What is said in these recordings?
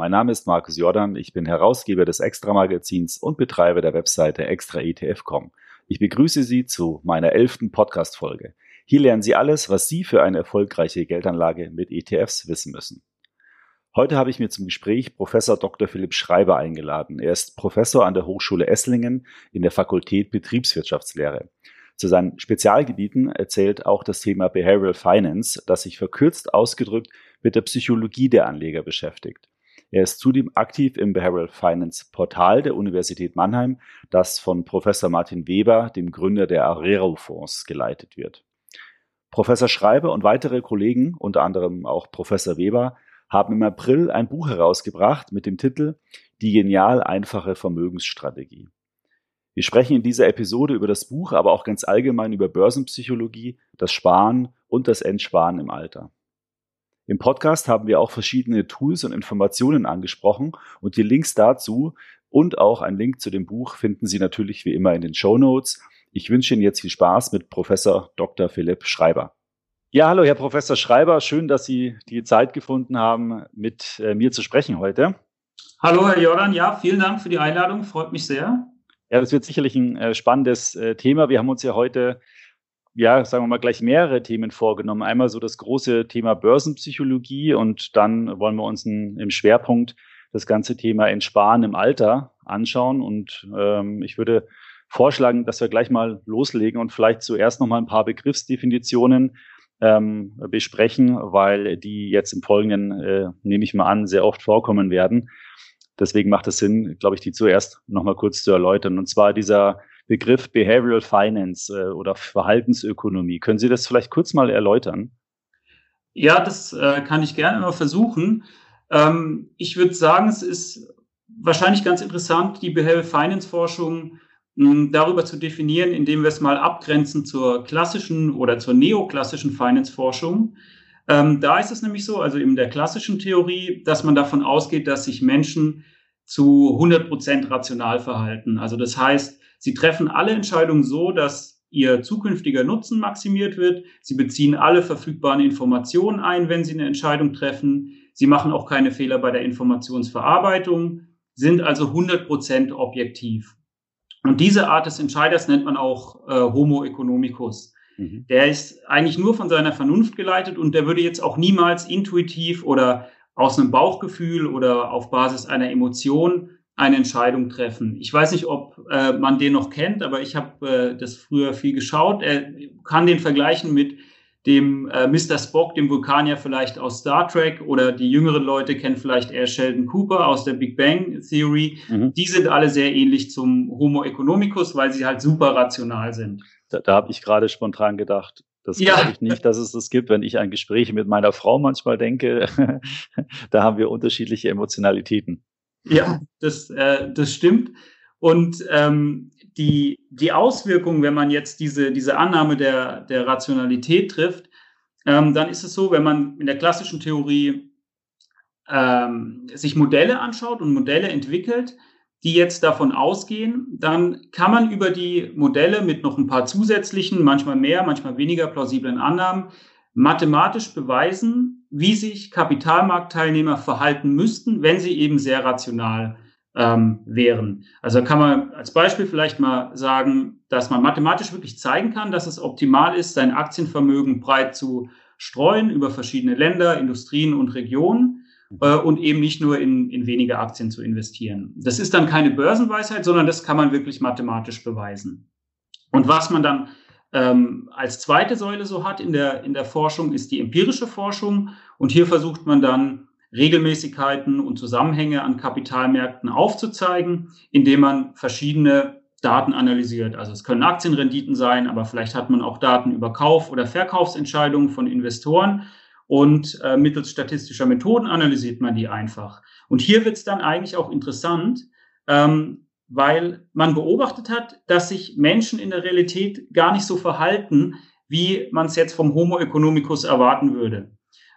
Mein Name ist Markus Jordan, ich bin Herausgeber des Extra-Magazins und Betreiber der Webseite extraetf.com. Ich begrüße Sie zu meiner elften Podcast-Folge. Hier lernen Sie alles, was Sie für eine erfolgreiche Geldanlage mit ETFs wissen müssen. Heute habe ich mir zum Gespräch Professor Dr. Philipp Schreiber eingeladen. Er ist Professor an der Hochschule Esslingen in der Fakultät Betriebswirtschaftslehre. Zu seinen Spezialgebieten erzählt auch das Thema Behavioral Finance, das sich verkürzt ausgedrückt mit der Psychologie der Anleger beschäftigt. Er ist zudem aktiv im Behavioral Finance Portal der Universität Mannheim, das von Professor Martin Weber, dem Gründer der Arero Fonds, geleitet wird. Professor Schreiber und weitere Kollegen, unter anderem auch Professor Weber, haben im April ein Buch herausgebracht mit dem Titel Die genial einfache Vermögensstrategie. Wir sprechen in dieser Episode über das Buch, aber auch ganz allgemein über Börsenpsychologie, das Sparen und das Entsparen im Alter. Im Podcast haben wir auch verschiedene Tools und Informationen angesprochen und die Links dazu und auch ein Link zu dem Buch finden Sie natürlich wie immer in den Show Notes. Ich wünsche Ihnen jetzt viel Spaß mit Professor Dr. Philipp Schreiber. Ja, hallo, Herr Professor Schreiber. Schön, dass Sie die Zeit gefunden haben, mit äh, mir zu sprechen heute. Hallo, Herr Jordan. Ja, vielen Dank für die Einladung. Freut mich sehr. Ja, das wird sicherlich ein äh, spannendes äh, Thema. Wir haben uns ja heute, ja, sagen wir mal, gleich mehrere Themen vorgenommen. Einmal so das große Thema Börsenpsychologie und dann wollen wir uns ein, im Schwerpunkt das ganze Thema Entsparen im Alter anschauen. Und ähm, ich würde vorschlagen, dass wir gleich mal loslegen und vielleicht zuerst noch mal ein paar Begriffsdefinitionen ähm, besprechen, weil die jetzt im Folgenden, äh, nehme ich mal an, sehr oft vorkommen werden. Deswegen macht es Sinn, glaube ich, die zuerst nochmal kurz zu erläutern. Und zwar dieser Begriff Behavioral Finance äh, oder Verhaltensökonomie. Können Sie das vielleicht kurz mal erläutern? Ja, das äh, kann ich gerne mal versuchen. Ähm, ich würde sagen, es ist wahrscheinlich ganz interessant, die Behavioral Finance Forschung darüber zu definieren, indem wir es mal abgrenzen zur klassischen oder zur neoklassischen Finance-Forschung. Ähm, da ist es nämlich so, also in der klassischen Theorie, dass man davon ausgeht, dass sich Menschen zu 100 Prozent rational verhalten. Also das heißt, sie treffen alle Entscheidungen so, dass ihr zukünftiger Nutzen maximiert wird. Sie beziehen alle verfügbaren Informationen ein, wenn sie eine Entscheidung treffen. Sie machen auch keine Fehler bei der Informationsverarbeitung, sind also 100 Prozent objektiv. Und diese Art des Entscheiders nennt man auch äh, Homo economicus. Mhm. Der ist eigentlich nur von seiner Vernunft geleitet und der würde jetzt auch niemals intuitiv oder aus einem Bauchgefühl oder auf Basis einer Emotion eine Entscheidung treffen. Ich weiß nicht, ob äh, man den noch kennt, aber ich habe äh, das früher viel geschaut. Er kann den vergleichen mit dem äh, Mr. Spock, dem Vulkanier vielleicht aus Star Trek oder die jüngeren Leute kennen vielleicht eher Sheldon Cooper aus der Big Bang Theory. Mhm. Die sind alle sehr ähnlich zum Homo economicus, weil sie halt super rational sind. Da, da habe ich gerade spontan gedacht, das ja. glaube ich nicht, dass es das gibt, wenn ich an Gespräche mit meiner Frau manchmal denke. da haben wir unterschiedliche Emotionalitäten. Ja, das, äh, das stimmt. Und ähm, die, die Auswirkungen, wenn man jetzt diese, diese Annahme der, der Rationalität trifft, ähm, dann ist es so, wenn man in der klassischen Theorie ähm, sich Modelle anschaut und Modelle entwickelt, die jetzt davon ausgehen, dann kann man über die Modelle mit noch ein paar zusätzlichen, manchmal mehr, manchmal weniger plausiblen Annahmen mathematisch beweisen, wie sich Kapitalmarktteilnehmer verhalten müssten, wenn sie eben sehr rational ähm, wären. Also kann man als Beispiel vielleicht mal sagen, dass man mathematisch wirklich zeigen kann, dass es optimal ist, sein Aktienvermögen breit zu streuen über verschiedene Länder, Industrien und Regionen äh, und eben nicht nur in, in wenige Aktien zu investieren. Das ist dann keine Börsenweisheit, sondern das kann man wirklich mathematisch beweisen. Und was man dann ähm, als zweite Säule so hat in der, in der Forschung, ist die empirische Forschung. Und hier versucht man dann Regelmäßigkeiten und Zusammenhänge an Kapitalmärkten aufzuzeigen, indem man verschiedene Daten analysiert. Also es können Aktienrenditen sein, aber vielleicht hat man auch Daten über Kauf- oder Verkaufsentscheidungen von Investoren und äh, mittels statistischer Methoden analysiert man die einfach. Und hier wird es dann eigentlich auch interessant, ähm, weil man beobachtet hat, dass sich Menschen in der Realität gar nicht so verhalten, wie man es jetzt vom Homo economicus erwarten würde.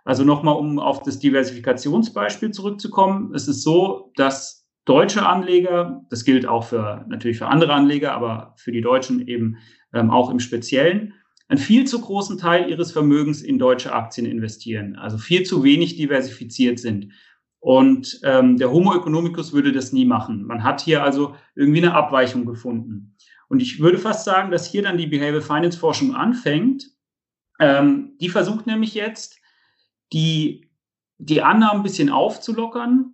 Also nochmal, um auf das Diversifikationsbeispiel zurückzukommen. Es ist so, dass deutsche Anleger, das gilt auch für natürlich für andere Anleger, aber für die Deutschen eben ähm, auch im Speziellen, einen viel zu großen Teil ihres Vermögens in deutsche Aktien investieren, also viel zu wenig diversifiziert sind. Und ähm, der Homo economicus würde das nie machen. Man hat hier also irgendwie eine Abweichung gefunden. Und ich würde fast sagen, dass hier dann die Behavioral Finance Forschung anfängt. Ähm, die versucht nämlich jetzt, die, die Annahmen ein bisschen aufzulockern,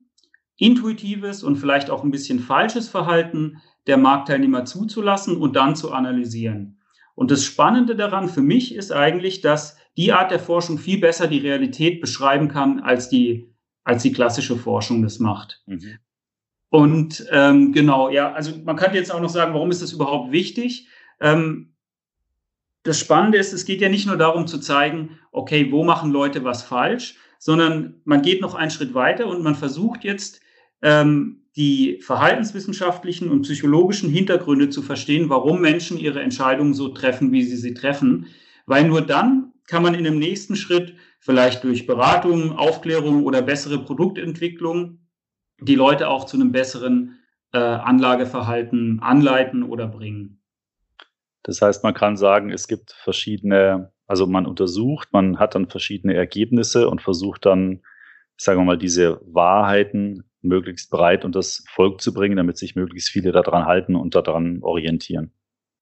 intuitives und vielleicht auch ein bisschen falsches Verhalten der Marktteilnehmer zuzulassen und dann zu analysieren. Und das Spannende daran für mich ist eigentlich, dass die Art der Forschung viel besser die Realität beschreiben kann, als die, als die klassische Forschung das macht. Mhm. Und ähm, genau, ja, also man kann jetzt auch noch sagen, warum ist das überhaupt wichtig? Ähm, das Spannende ist, es geht ja nicht nur darum zu zeigen, okay, wo machen Leute was falsch, sondern man geht noch einen Schritt weiter und man versucht jetzt ähm, die verhaltenswissenschaftlichen und psychologischen Hintergründe zu verstehen, warum Menschen ihre Entscheidungen so treffen, wie sie sie treffen. Weil nur dann kann man in dem nächsten Schritt vielleicht durch Beratung, Aufklärung oder bessere Produktentwicklung die Leute auch zu einem besseren äh, Anlageverhalten anleiten oder bringen. Das heißt, man kann sagen, es gibt verschiedene, also man untersucht, man hat dann verschiedene Ergebnisse und versucht dann, sagen wir mal, diese Wahrheiten möglichst breit und das Volk zu bringen, damit sich möglichst viele daran halten und daran orientieren.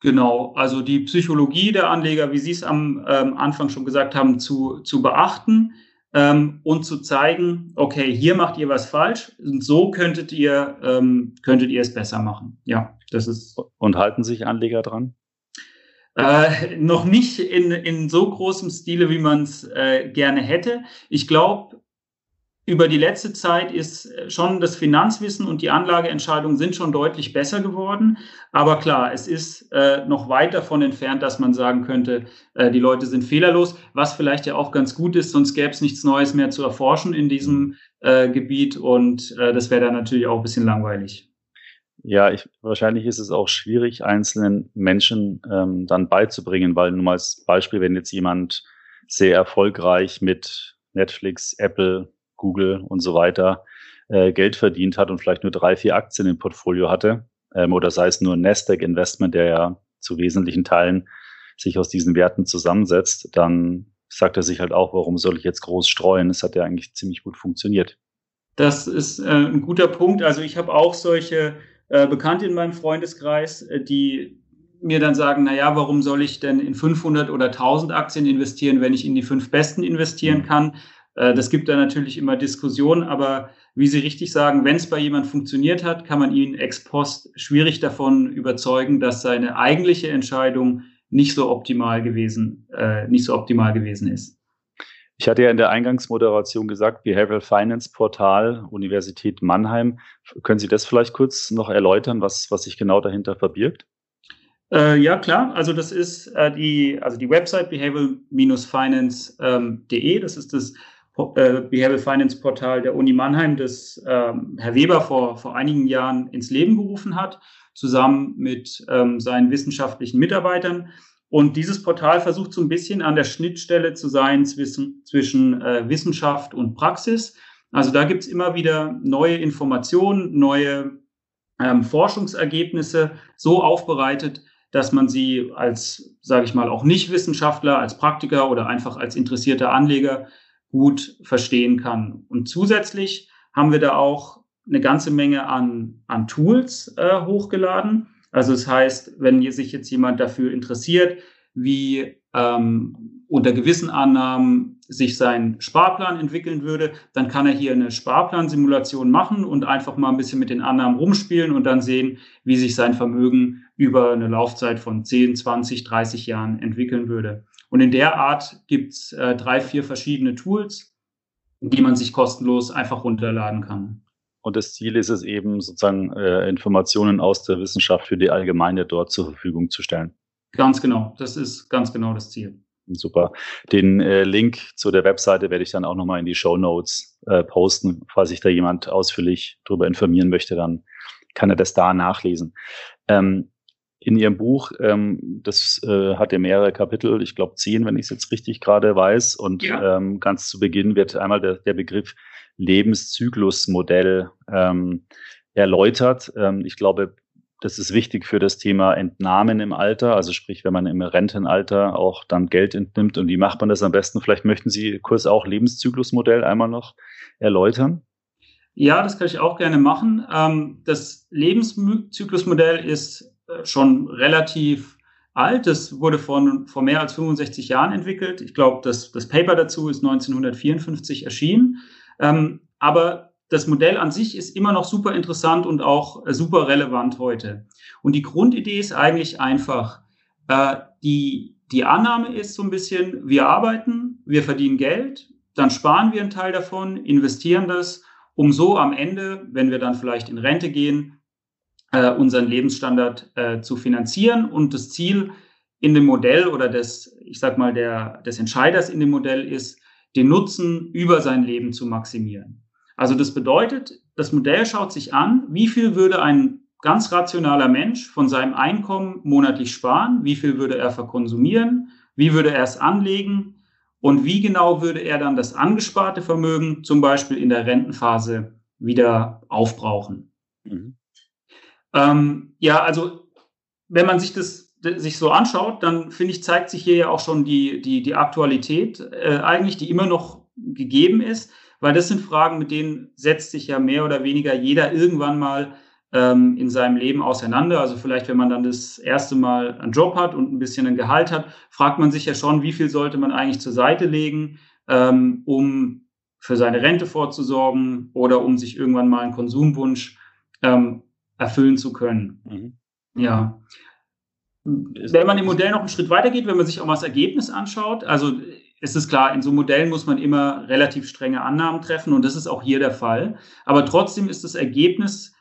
Genau, also die Psychologie der Anleger, wie Sie es am ähm, Anfang schon gesagt haben, zu, zu beachten ähm, und zu zeigen, okay, hier macht ihr was falsch und so könntet ihr, ähm, könntet ihr es besser machen. Ja, das ist. Und halten sich Anleger dran? Äh, noch nicht in, in so großem Stile, wie man es äh, gerne hätte. Ich glaube, über die letzte Zeit ist äh, schon das Finanzwissen und die Anlageentscheidungen sind schon deutlich besser geworden. Aber klar, es ist äh, noch weit davon entfernt, dass man sagen könnte, äh, die Leute sind fehlerlos, was vielleicht ja auch ganz gut ist, sonst gäbe es nichts Neues mehr zu erforschen in diesem äh, Gebiet und äh, das wäre dann natürlich auch ein bisschen langweilig. Ja, ich, wahrscheinlich ist es auch schwierig, einzelnen Menschen ähm, dann beizubringen, weil nur mal als Beispiel, wenn jetzt jemand sehr erfolgreich mit Netflix, Apple, Google und so weiter äh, Geld verdient hat und vielleicht nur drei, vier Aktien im Portfolio hatte, ähm, oder sei es nur ein Nasdaq Investment, der ja zu wesentlichen Teilen sich aus diesen Werten zusammensetzt, dann sagt er sich halt auch, warum soll ich jetzt groß streuen? Es hat ja eigentlich ziemlich gut funktioniert. Das ist äh, ein guter Punkt. Also ich habe auch solche äh, Bekannte in meinem Freundeskreis, äh, die mir dann sagen, na ja, warum soll ich denn in 500 oder 1000 Aktien investieren, wenn ich in die fünf besten investieren kann? Äh, das gibt da natürlich immer Diskussionen, aber wie Sie richtig sagen, wenn es bei jemand funktioniert hat, kann man ihn ex post schwierig davon überzeugen, dass seine eigentliche Entscheidung nicht so optimal gewesen, äh, nicht so optimal gewesen ist. Ich hatte ja in der Eingangsmoderation gesagt, Behavioral Finance Portal Universität Mannheim. Können Sie das vielleicht kurz noch erläutern, was, was sich genau dahinter verbirgt? Äh, ja, klar. Also das ist äh, die, also die Website behavioral-finance.de. Ähm, das ist das Behavioral Finance Portal der Uni Mannheim, das ähm, Herr Weber vor, vor einigen Jahren ins Leben gerufen hat, zusammen mit ähm, seinen wissenschaftlichen Mitarbeitern. Und dieses Portal versucht so ein bisschen an der Schnittstelle zu sein zwischen, zwischen äh, Wissenschaft und Praxis. Also da gibt's immer wieder neue Informationen, neue ähm, Forschungsergebnisse so aufbereitet, dass man sie als, sage ich mal, auch Nicht-Wissenschaftler, als Praktiker oder einfach als interessierter Anleger gut verstehen kann. Und zusätzlich haben wir da auch eine ganze Menge an, an Tools äh, hochgeladen. Also das heißt, wenn sich jetzt jemand dafür interessiert, wie ähm, unter gewissen Annahmen sich sein Sparplan entwickeln würde, dann kann er hier eine Sparplansimulation machen und einfach mal ein bisschen mit den Annahmen rumspielen und dann sehen, wie sich sein Vermögen über eine Laufzeit von 10, 20, 30 Jahren entwickeln würde. Und in der Art gibt es äh, drei, vier verschiedene Tools, die man sich kostenlos einfach runterladen kann. Und das Ziel ist es eben, sozusagen äh, Informationen aus der Wissenschaft für die Allgemeine dort zur Verfügung zu stellen. Ganz genau, das ist ganz genau das Ziel. Super. Den äh, Link zu der Webseite werde ich dann auch nochmal in die Show Notes äh, posten. Falls sich da jemand ausführlich darüber informieren möchte, dann kann er das da nachlesen. Ähm, in Ihrem Buch, ähm, das äh, hat ja mehrere Kapitel, ich glaube zehn, wenn ich es jetzt richtig gerade weiß. Und ja. ähm, ganz zu Beginn wird einmal der, der Begriff Lebenszyklusmodell ähm, erläutert. Ähm, ich glaube, das ist wichtig für das Thema Entnahmen im Alter, also sprich, wenn man im Rentenalter auch dann Geld entnimmt. Und wie macht man das am besten? Vielleicht möchten Sie kurz auch Lebenszyklusmodell einmal noch erläutern. Ja, das kann ich auch gerne machen. Ähm, das Lebenszyklusmodell ist schon relativ alt. Das wurde von, vor mehr als 65 Jahren entwickelt. Ich glaube, das, das Paper dazu ist 1954 erschienen. Ähm, aber das Modell an sich ist immer noch super interessant und auch äh, super relevant heute. Und die Grundidee ist eigentlich einfach. Äh, die, die Annahme ist so ein bisschen, wir arbeiten, wir verdienen Geld, dann sparen wir einen Teil davon, investieren das, um so am Ende, wenn wir dann vielleicht in Rente gehen, äh, unseren Lebensstandard äh, zu finanzieren. Und das Ziel in dem Modell oder des, ich sag mal, der, des Entscheiders in dem Modell ist, den Nutzen über sein Leben zu maximieren. Also das bedeutet, das Modell schaut sich an, wie viel würde ein ganz rationaler Mensch von seinem Einkommen monatlich sparen, wie viel würde er verkonsumieren, wie würde er es anlegen und wie genau würde er dann das angesparte Vermögen zum Beispiel in der Rentenphase wieder aufbrauchen. Mhm. Ähm, ja, also wenn man sich das sich so anschaut, dann finde ich, zeigt sich hier ja auch schon die, die, die Aktualität äh, eigentlich, die immer noch gegeben ist, weil das sind Fragen, mit denen setzt sich ja mehr oder weniger jeder irgendwann mal ähm, in seinem Leben auseinander. Also vielleicht, wenn man dann das erste Mal einen Job hat und ein bisschen ein Gehalt hat, fragt man sich ja schon, wie viel sollte man eigentlich zur Seite legen, ähm, um für seine Rente vorzusorgen oder um sich irgendwann mal einen Konsumwunsch ähm, erfüllen zu können. Mhm. Ja. Wenn man im Modell noch einen Schritt weitergeht, wenn man sich auch mal das Ergebnis anschaut, also ist es klar, in so Modellen muss man immer relativ strenge Annahmen treffen und das ist auch hier der Fall. Aber trotzdem ist das Ergebnis,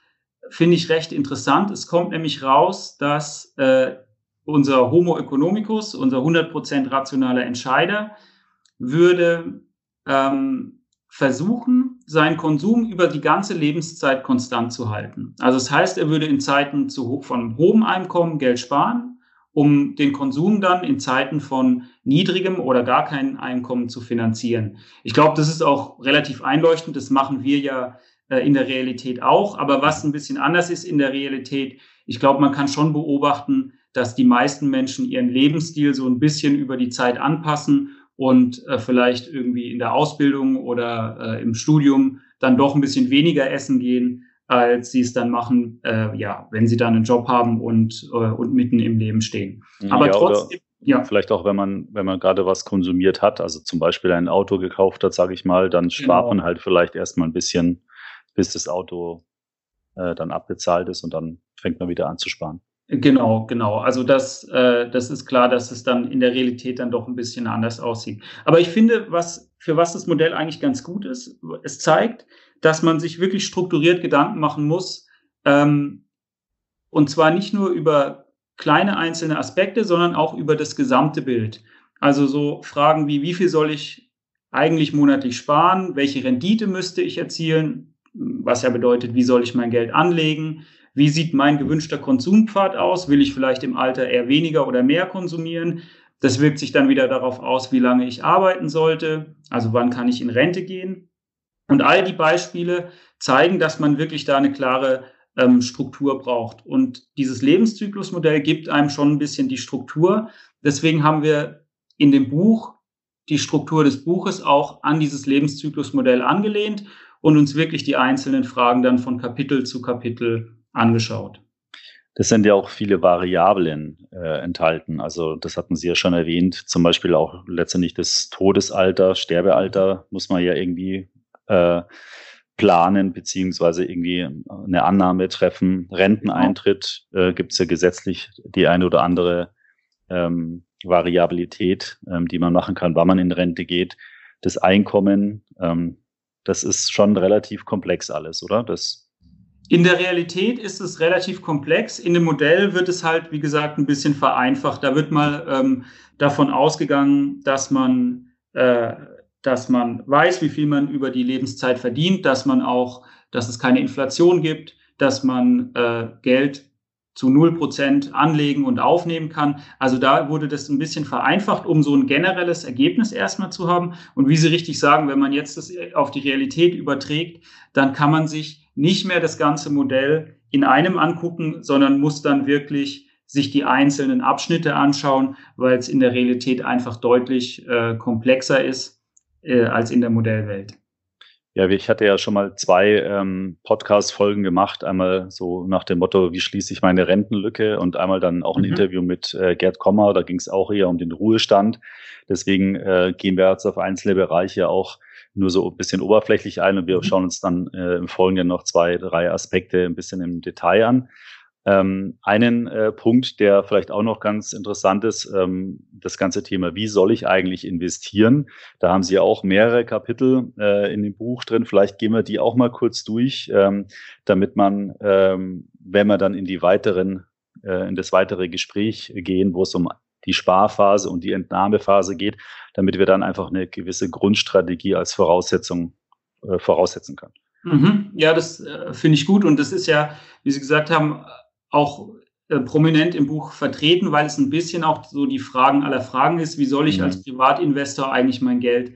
finde ich, recht interessant. Es kommt nämlich raus, dass äh, unser Homo economicus, unser 100% rationaler Entscheider, würde ähm, versuchen, seinen Konsum über die ganze Lebenszeit konstant zu halten. Also das heißt, er würde in Zeiten zu, von hohem Einkommen Geld sparen, um den Konsum dann in Zeiten von niedrigem oder gar keinem Einkommen zu finanzieren. Ich glaube, das ist auch relativ einleuchtend. Das machen wir ja äh, in der Realität auch. Aber was ein bisschen anders ist in der Realität, ich glaube, man kann schon beobachten, dass die meisten Menschen ihren Lebensstil so ein bisschen über die Zeit anpassen und äh, vielleicht irgendwie in der Ausbildung oder äh, im Studium dann doch ein bisschen weniger essen gehen, als sie es dann machen, äh, ja, wenn sie dann einen Job haben und, äh, und mitten im Leben stehen. Aber ja, trotzdem. Ja. Vielleicht auch, wenn man, wenn man gerade was konsumiert hat, also zum Beispiel ein Auto gekauft hat, sage ich mal, dann spart genau. man halt vielleicht erstmal ein bisschen, bis das Auto äh, dann abbezahlt ist und dann fängt man wieder an zu sparen. Genau, genau. Also das, äh, das ist klar, dass es dann in der Realität dann doch ein bisschen anders aussieht. Aber ich finde, was für was das Modell eigentlich ganz gut ist, es zeigt, dass man sich wirklich strukturiert Gedanken machen muss, ähm, und zwar nicht nur über kleine einzelne Aspekte, sondern auch über das gesamte Bild. Also so Fragen wie, wie viel soll ich eigentlich monatlich sparen? Welche Rendite müsste ich erzielen? Was ja bedeutet, wie soll ich mein Geld anlegen? Wie sieht mein gewünschter Konsumpfad aus? Will ich vielleicht im Alter eher weniger oder mehr konsumieren? Das wirkt sich dann wieder darauf aus, wie lange ich arbeiten sollte, also wann kann ich in Rente gehen. Und all die Beispiele zeigen, dass man wirklich da eine klare ähm, Struktur braucht. Und dieses Lebenszyklusmodell gibt einem schon ein bisschen die Struktur. Deswegen haben wir in dem Buch die Struktur des Buches auch an dieses Lebenszyklusmodell angelehnt und uns wirklich die einzelnen Fragen dann von Kapitel zu Kapitel angeschaut. Das sind ja auch viele Variablen äh, enthalten. Also das hatten Sie ja schon erwähnt. Zum Beispiel auch letztendlich das Todesalter, Sterbealter muss man ja irgendwie äh, planen beziehungsweise irgendwie eine Annahme treffen. Renteneintritt äh, gibt es ja gesetzlich die eine oder andere ähm, Variabilität, ähm, die man machen kann, wann man in Rente geht. Das Einkommen, ähm, das ist schon relativ komplex alles, oder? Das in der Realität ist es relativ komplex. In dem Modell wird es halt, wie gesagt, ein bisschen vereinfacht. Da wird mal ähm, davon ausgegangen, dass man, äh, dass man weiß, wie viel man über die Lebenszeit verdient, dass man auch, dass es keine Inflation gibt, dass man äh, Geld zu null Prozent anlegen und aufnehmen kann. Also da wurde das ein bisschen vereinfacht, um so ein generelles Ergebnis erstmal zu haben. Und wie Sie richtig sagen, wenn man jetzt das auf die Realität überträgt, dann kann man sich nicht mehr das ganze Modell in einem angucken, sondern muss dann wirklich sich die einzelnen Abschnitte anschauen, weil es in der Realität einfach deutlich äh, komplexer ist äh, als in der Modellwelt. Ja, ich hatte ja schon mal zwei ähm, Podcast-Folgen gemacht. Einmal so nach dem Motto, wie schließe ich meine Rentenlücke und einmal dann auch ein mhm. Interview mit äh, Gerd Kommer. Da ging es auch eher um den Ruhestand. Deswegen äh, gehen wir jetzt auf einzelne Bereiche auch nur so ein bisschen oberflächlich ein und wir mhm. schauen uns dann äh, im Folgenden noch zwei, drei Aspekte ein bisschen im Detail an. Ähm, einen äh, Punkt, der vielleicht auch noch ganz interessant ist, ähm, das ganze Thema, wie soll ich eigentlich investieren? Da haben Sie auch mehrere Kapitel äh, in dem Buch drin. Vielleicht gehen wir die auch mal kurz durch, ähm, damit man, ähm, wenn wir dann in die weiteren, äh, in das weitere Gespräch gehen, wo es um die Sparphase und die Entnahmephase geht, damit wir dann einfach eine gewisse Grundstrategie als Voraussetzung äh, voraussetzen können. Mhm. Ja, das äh, finde ich gut und das ist ja, wie Sie gesagt haben, auch äh, prominent im Buch vertreten, weil es ein bisschen auch so die Fragen aller Fragen ist, wie soll ich mhm. als Privatinvestor eigentlich mein Geld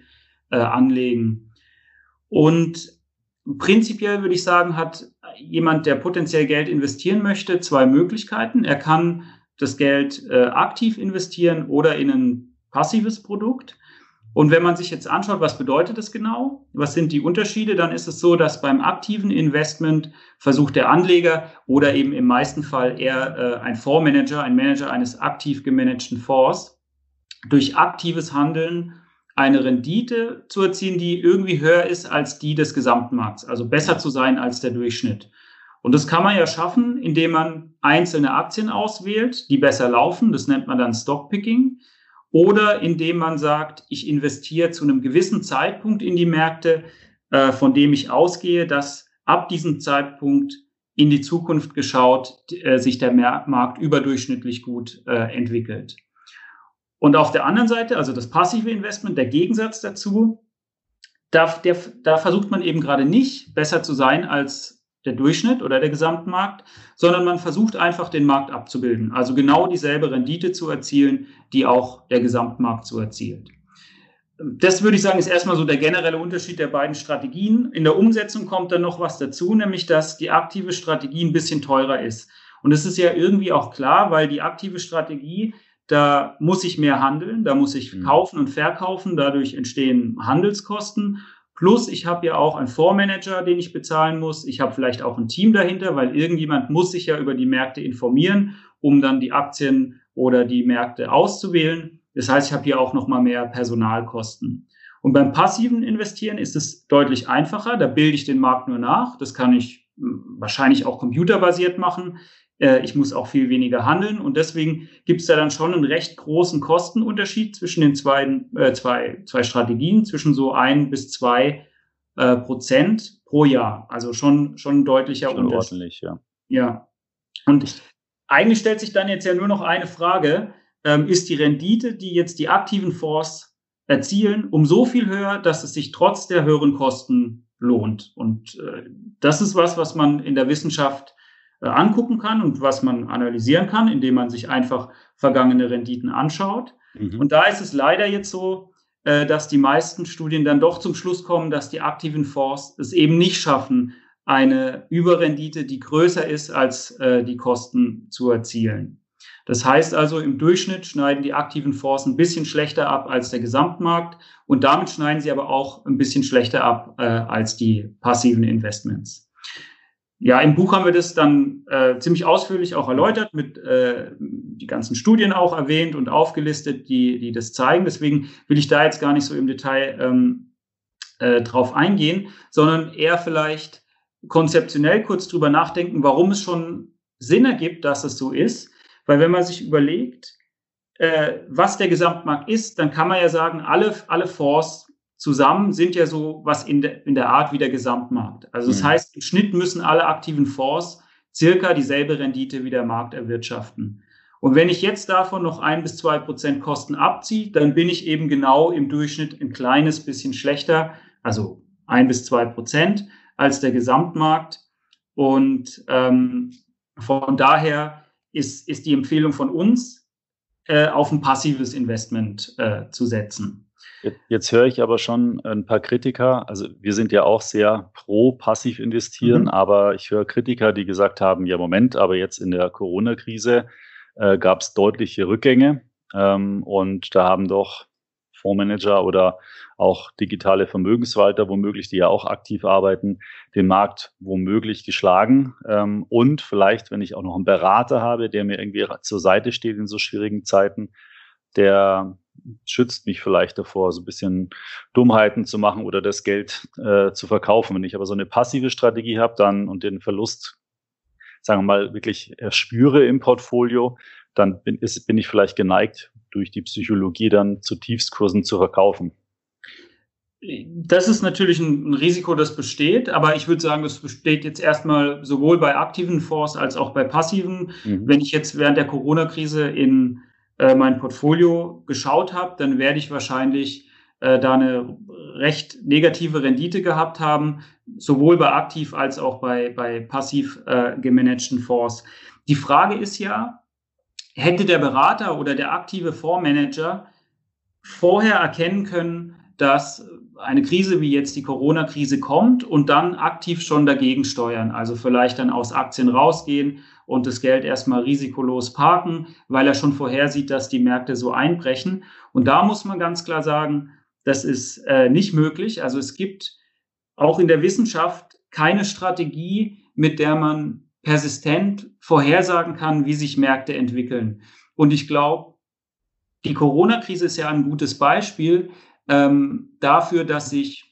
äh, anlegen? Und prinzipiell würde ich sagen, hat jemand, der potenziell Geld investieren möchte, zwei Möglichkeiten. Er kann das Geld äh, aktiv investieren oder in ein passives Produkt. Und wenn man sich jetzt anschaut, was bedeutet das genau? Was sind die Unterschiede? Dann ist es so, dass beim aktiven Investment versucht der Anleger oder eben im meisten Fall eher äh, ein Fondsmanager, ein Manager eines aktiv gemanagten Fonds, durch aktives Handeln eine Rendite zu erzielen, die irgendwie höher ist als die des Gesamtmarkts, also besser zu sein als der Durchschnitt. Und das kann man ja schaffen, indem man einzelne Aktien auswählt, die besser laufen. Das nennt man dann Stockpicking oder indem man sagt, ich investiere zu einem gewissen Zeitpunkt in die Märkte, äh, von dem ich ausgehe, dass ab diesem Zeitpunkt in die Zukunft geschaut äh, sich der Markt überdurchschnittlich gut äh, entwickelt. Und auf der anderen Seite, also das passive Investment, der Gegensatz dazu, da, der, da versucht man eben gerade nicht besser zu sein als der Durchschnitt oder der Gesamtmarkt, sondern man versucht einfach den Markt abzubilden, also genau dieselbe Rendite zu erzielen, die auch der Gesamtmarkt so erzielt. Das würde ich sagen, ist erstmal so der generelle Unterschied der beiden Strategien. In der Umsetzung kommt dann noch was dazu, nämlich dass die aktive Strategie ein bisschen teurer ist. Und das ist ja irgendwie auch klar, weil die aktive Strategie, da muss ich mehr handeln, da muss ich mhm. kaufen und verkaufen, dadurch entstehen Handelskosten. Plus, ich habe ja auch einen Fondsmanager, den ich bezahlen muss. Ich habe vielleicht auch ein Team dahinter, weil irgendjemand muss sich ja über die Märkte informieren, um dann die Aktien oder die Märkte auszuwählen. Das heißt, ich habe hier auch noch mal mehr Personalkosten. Und beim passiven Investieren ist es deutlich einfacher. Da bilde ich den Markt nur nach. Das kann ich hm, wahrscheinlich auch computerbasiert machen. Äh, ich muss auch viel weniger handeln und deswegen gibt es da dann schon einen recht großen Kostenunterschied zwischen den zwei, äh, zwei, zwei Strategien, zwischen so ein bis zwei äh, Prozent pro Jahr. Also schon, schon ein deutlicher schon Unterschied. Ordentlich, ja. Ja. Und eigentlich stellt sich dann jetzt ja nur noch eine Frage. Ähm, ist die Rendite, die jetzt die aktiven Fonds erzielen, um so viel höher, dass es sich trotz der höheren Kosten lohnt? Und äh, das ist was, was man in der Wissenschaft angucken kann und was man analysieren kann, indem man sich einfach vergangene Renditen anschaut. Mhm. Und da ist es leider jetzt so, äh, dass die meisten Studien dann doch zum Schluss kommen, dass die aktiven Fonds es eben nicht schaffen, eine Überrendite, die größer ist als äh, die Kosten zu erzielen. Das heißt also, im Durchschnitt schneiden die aktiven Fonds ein bisschen schlechter ab als der Gesamtmarkt und damit schneiden sie aber auch ein bisschen schlechter ab äh, als die passiven Investments. Ja, im Buch haben wir das dann äh, ziemlich ausführlich auch erläutert, mit äh, die ganzen Studien auch erwähnt und aufgelistet, die, die das zeigen. Deswegen will ich da jetzt gar nicht so im Detail ähm, äh, drauf eingehen, sondern eher vielleicht konzeptionell kurz drüber nachdenken, warum es schon Sinn ergibt, dass es so ist. Weil wenn man sich überlegt, äh, was der Gesamtmarkt ist, dann kann man ja sagen, alle, alle Fonds zusammen sind ja so was in, de, in der Art wie der Gesamtmarkt. Also das mhm. heißt, im Schnitt müssen alle aktiven Fonds circa dieselbe Rendite wie der Markt erwirtschaften. Und wenn ich jetzt davon noch ein bis zwei Prozent Kosten abziehe, dann bin ich eben genau im Durchschnitt ein kleines bisschen schlechter, also ein bis zwei Prozent als der Gesamtmarkt. Und ähm, von daher ist, ist die Empfehlung von uns, äh, auf ein passives Investment äh, zu setzen. Jetzt höre ich aber schon ein paar Kritiker, also wir sind ja auch sehr pro passiv investieren, mhm. aber ich höre Kritiker, die gesagt haben, ja Moment, aber jetzt in der Corona-Krise äh, gab es deutliche Rückgänge ähm, und da haben doch Fondsmanager oder auch digitale Vermögenswalter, womöglich, die ja auch aktiv arbeiten, den Markt womöglich geschlagen. Ähm, und vielleicht, wenn ich auch noch einen Berater habe, der mir irgendwie zur Seite steht in so schwierigen Zeiten, der schützt mich vielleicht davor, so ein bisschen Dummheiten zu machen oder das Geld äh, zu verkaufen. Wenn ich aber so eine passive Strategie habe dann und den Verlust, sagen wir mal, wirklich erspüre im Portfolio, dann bin, ist, bin ich vielleicht geneigt, durch die Psychologie dann zu Tiefstkursen zu verkaufen. Das ist natürlich ein, ein, Risiko, das besteht, aber ich würde sagen, das besteht jetzt erstmal sowohl bei aktiven Fonds als auch bei passiven. Mhm. Wenn ich jetzt während der Corona-Krise in äh, mein Portfolio geschaut habe, dann werde ich wahrscheinlich äh, da eine recht negative Rendite gehabt haben, sowohl bei aktiv als auch bei, bei passiv äh, gemanagten Fonds. Die Frage ist ja, hätte der Berater oder der aktive Fondsmanager vorher erkennen können, dass eine Krise wie jetzt die Corona-Krise kommt und dann aktiv schon dagegen steuern. Also vielleicht dann aus Aktien rausgehen und das Geld erstmal risikolos parken, weil er schon vorhersieht, dass die Märkte so einbrechen. Und da muss man ganz klar sagen, das ist äh, nicht möglich. Also es gibt auch in der Wissenschaft keine Strategie, mit der man persistent vorhersagen kann, wie sich Märkte entwickeln. Und ich glaube, die Corona-Krise ist ja ein gutes Beispiel, ähm, dafür, dass sich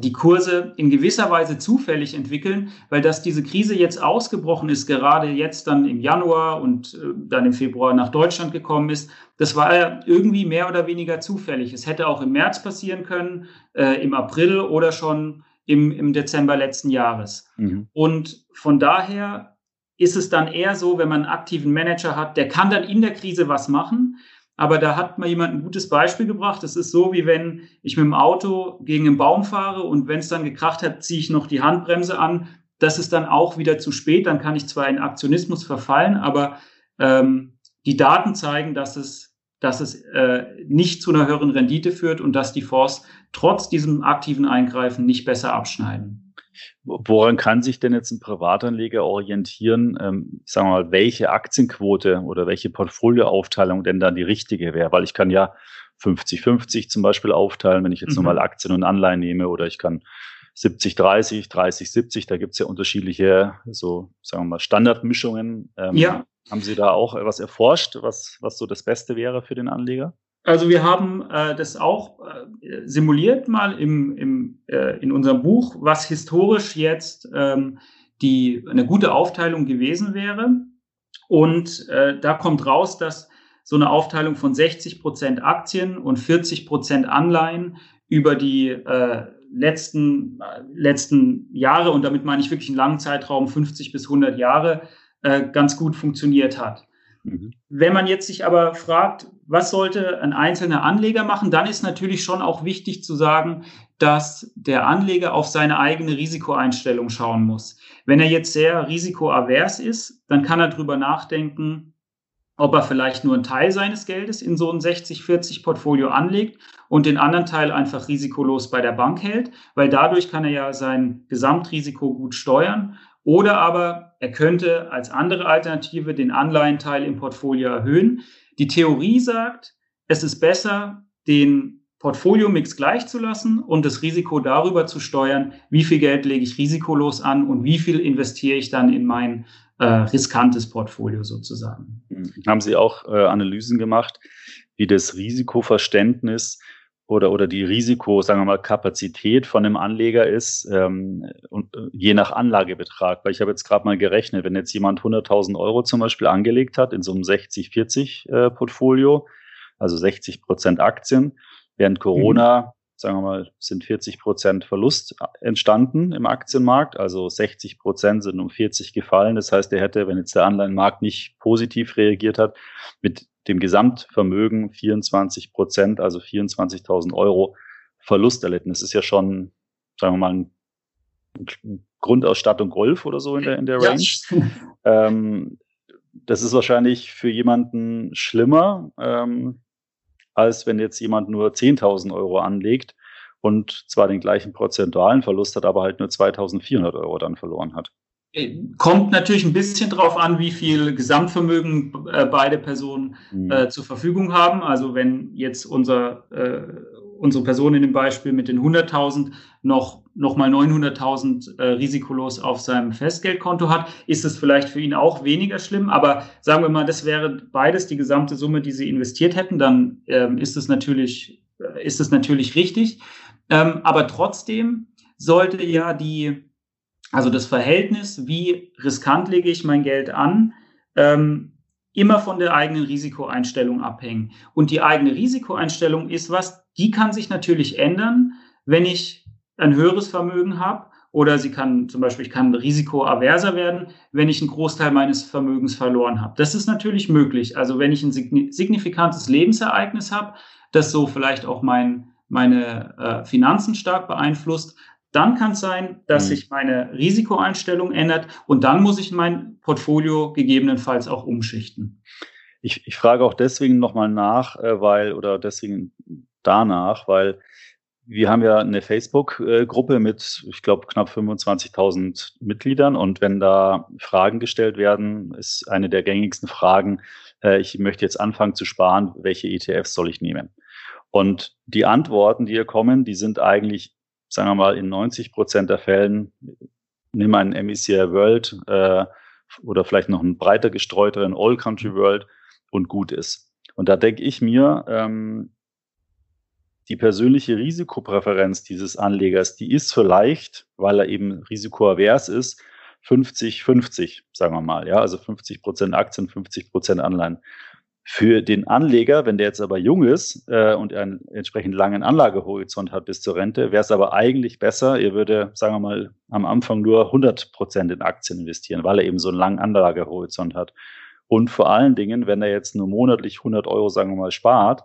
die Kurse in gewisser Weise zufällig entwickeln, weil dass diese Krise jetzt ausgebrochen ist, gerade jetzt dann im Januar und äh, dann im Februar nach Deutschland gekommen ist, das war ja irgendwie mehr oder weniger zufällig. Es hätte auch im März passieren können, äh, im April oder schon im, im Dezember letzten Jahres. Mhm. Und von daher ist es dann eher so, wenn man einen aktiven Manager hat, der kann dann in der Krise was machen, aber da hat mal jemand ein gutes Beispiel gebracht. Das ist so, wie wenn ich mit dem Auto gegen einen Baum fahre und wenn es dann gekracht hat, ziehe ich noch die Handbremse an. Das ist dann auch wieder zu spät. Dann kann ich zwar in Aktionismus verfallen, aber ähm, die Daten zeigen, dass es, dass es äh, nicht zu einer höheren Rendite führt und dass die Fonds trotz diesem aktiven Eingreifen nicht besser abschneiden. Woran kann sich denn jetzt ein Privatanleger orientieren, ähm, sagen wir mal, welche Aktienquote oder welche Portfolioaufteilung denn dann die richtige wäre? Weil ich kann ja 50-50 zum Beispiel aufteilen, wenn ich jetzt mhm. nochmal Aktien und Anleihen nehme, oder ich kann 70-30, 30-70, da gibt es ja unterschiedliche, so sagen wir mal, Standardmischungen. Ähm, ja. Haben Sie da auch etwas erforscht, was, was so das Beste wäre für den Anleger? Also wir haben äh, das auch äh, simuliert mal im, im, äh, in unserem Buch, was historisch jetzt ähm, die, eine gute Aufteilung gewesen wäre. Und äh, da kommt raus, dass so eine Aufteilung von 60 Prozent Aktien und 40 Prozent Anleihen über die äh, letzten, äh, letzten Jahre, und damit meine ich wirklich einen langen Zeitraum, 50 bis 100 Jahre, äh, ganz gut funktioniert hat. Mhm. Wenn man jetzt sich aber fragt, was sollte ein einzelner Anleger machen, dann ist natürlich schon auch wichtig zu sagen, dass der Anleger auf seine eigene Risikoeinstellung schauen muss. Wenn er jetzt sehr risikoavers ist, dann kann er drüber nachdenken, ob er vielleicht nur einen Teil seines Geldes in so ein 60-40 Portfolio anlegt und den anderen Teil einfach risikolos bei der Bank hält, weil dadurch kann er ja sein Gesamtrisiko gut steuern oder aber er könnte als andere Alternative den Anleihenteil im Portfolio erhöhen. Die Theorie sagt, es ist besser, den Portfolio-Mix gleich zu und das Risiko darüber zu steuern, wie viel Geld lege ich risikolos an und wie viel investiere ich dann in mein äh, riskantes Portfolio sozusagen. Haben Sie auch äh, Analysen gemacht, wie das Risikoverständnis oder, oder die Risiko, sagen wir mal, Kapazität von einem Anleger ist, ähm, und, äh, je nach Anlagebetrag. Weil ich habe jetzt gerade mal gerechnet, wenn jetzt jemand 100.000 Euro zum Beispiel angelegt hat in so einem 60-40 äh, Portfolio, also 60 Prozent Aktien, während Corona, mhm. sagen wir mal, sind 40 Prozent Verlust entstanden im Aktienmarkt, also 60 Prozent sind um 40 gefallen. Das heißt, er hätte, wenn jetzt der Anleihenmarkt nicht positiv reagiert hat, mit dem Gesamtvermögen 24 Prozent, also 24.000 Euro Verlust erlitten. Das ist ja schon, sagen wir mal, ein Grundausstattung Golf oder so in der, in der Range. Ja. Ähm, das ist wahrscheinlich für jemanden schlimmer, ähm, als wenn jetzt jemand nur 10.000 Euro anlegt und zwar den gleichen prozentualen Verlust hat, aber halt nur 2.400 Euro dann verloren hat. Kommt natürlich ein bisschen drauf an, wie viel Gesamtvermögen äh, beide Personen mhm. äh, zur Verfügung haben. Also wenn jetzt unser, äh, unsere Person in dem Beispiel mit den 100.000 noch, noch mal 900.000 äh, risikolos auf seinem Festgeldkonto hat, ist es vielleicht für ihn auch weniger schlimm. Aber sagen wir mal, das wäre beides die gesamte Summe, die sie investiert hätten, dann ähm, ist es natürlich, äh, ist es natürlich richtig. Ähm, aber trotzdem sollte ja die, also das Verhältnis, wie riskant lege ich mein Geld an, ähm, immer von der eigenen Risikoeinstellung abhängen. Und die eigene Risikoeinstellung ist was, die kann sich natürlich ändern, wenn ich ein höheres Vermögen habe oder sie kann zum Beispiel, ich kann risikoaverser werden, wenn ich einen Großteil meines Vermögens verloren habe. Das ist natürlich möglich. Also wenn ich ein signifikantes Lebensereignis habe, das so vielleicht auch mein, meine äh, Finanzen stark beeinflusst, dann kann es sein, dass mhm. sich meine Risikoeinstellung ändert und dann muss ich mein Portfolio gegebenenfalls auch umschichten. Ich, ich frage auch deswegen nochmal nach, äh, weil, oder deswegen danach, weil wir haben ja eine Facebook-Gruppe mit, ich glaube, knapp 25.000 Mitgliedern. Und wenn da Fragen gestellt werden, ist eine der gängigsten Fragen, äh, ich möchte jetzt anfangen zu sparen, welche ETFs soll ich nehmen? Und die Antworten, die hier kommen, die sind eigentlich sagen wir mal, in 90 Prozent der Fällen, nimm einen MSCI World äh, oder vielleicht noch einen breiter gestreuteren All Country World und gut ist. Und da denke ich mir, ähm, die persönliche Risikopräferenz dieses Anlegers, die ist vielleicht, weil er eben risikoavers ist, 50-50, sagen wir mal, ja, also 50 Prozent Aktien, 50 Prozent Anleihen. Für den Anleger, wenn der jetzt aber jung ist äh, und einen entsprechend langen Anlagehorizont hat bis zur Rente, wäre es aber eigentlich besser, ihr würde, sagen wir mal, am Anfang nur 100 Prozent in Aktien investieren, weil er eben so einen langen Anlagehorizont hat. Und vor allen Dingen, wenn er jetzt nur monatlich 100 Euro, sagen wir mal, spart,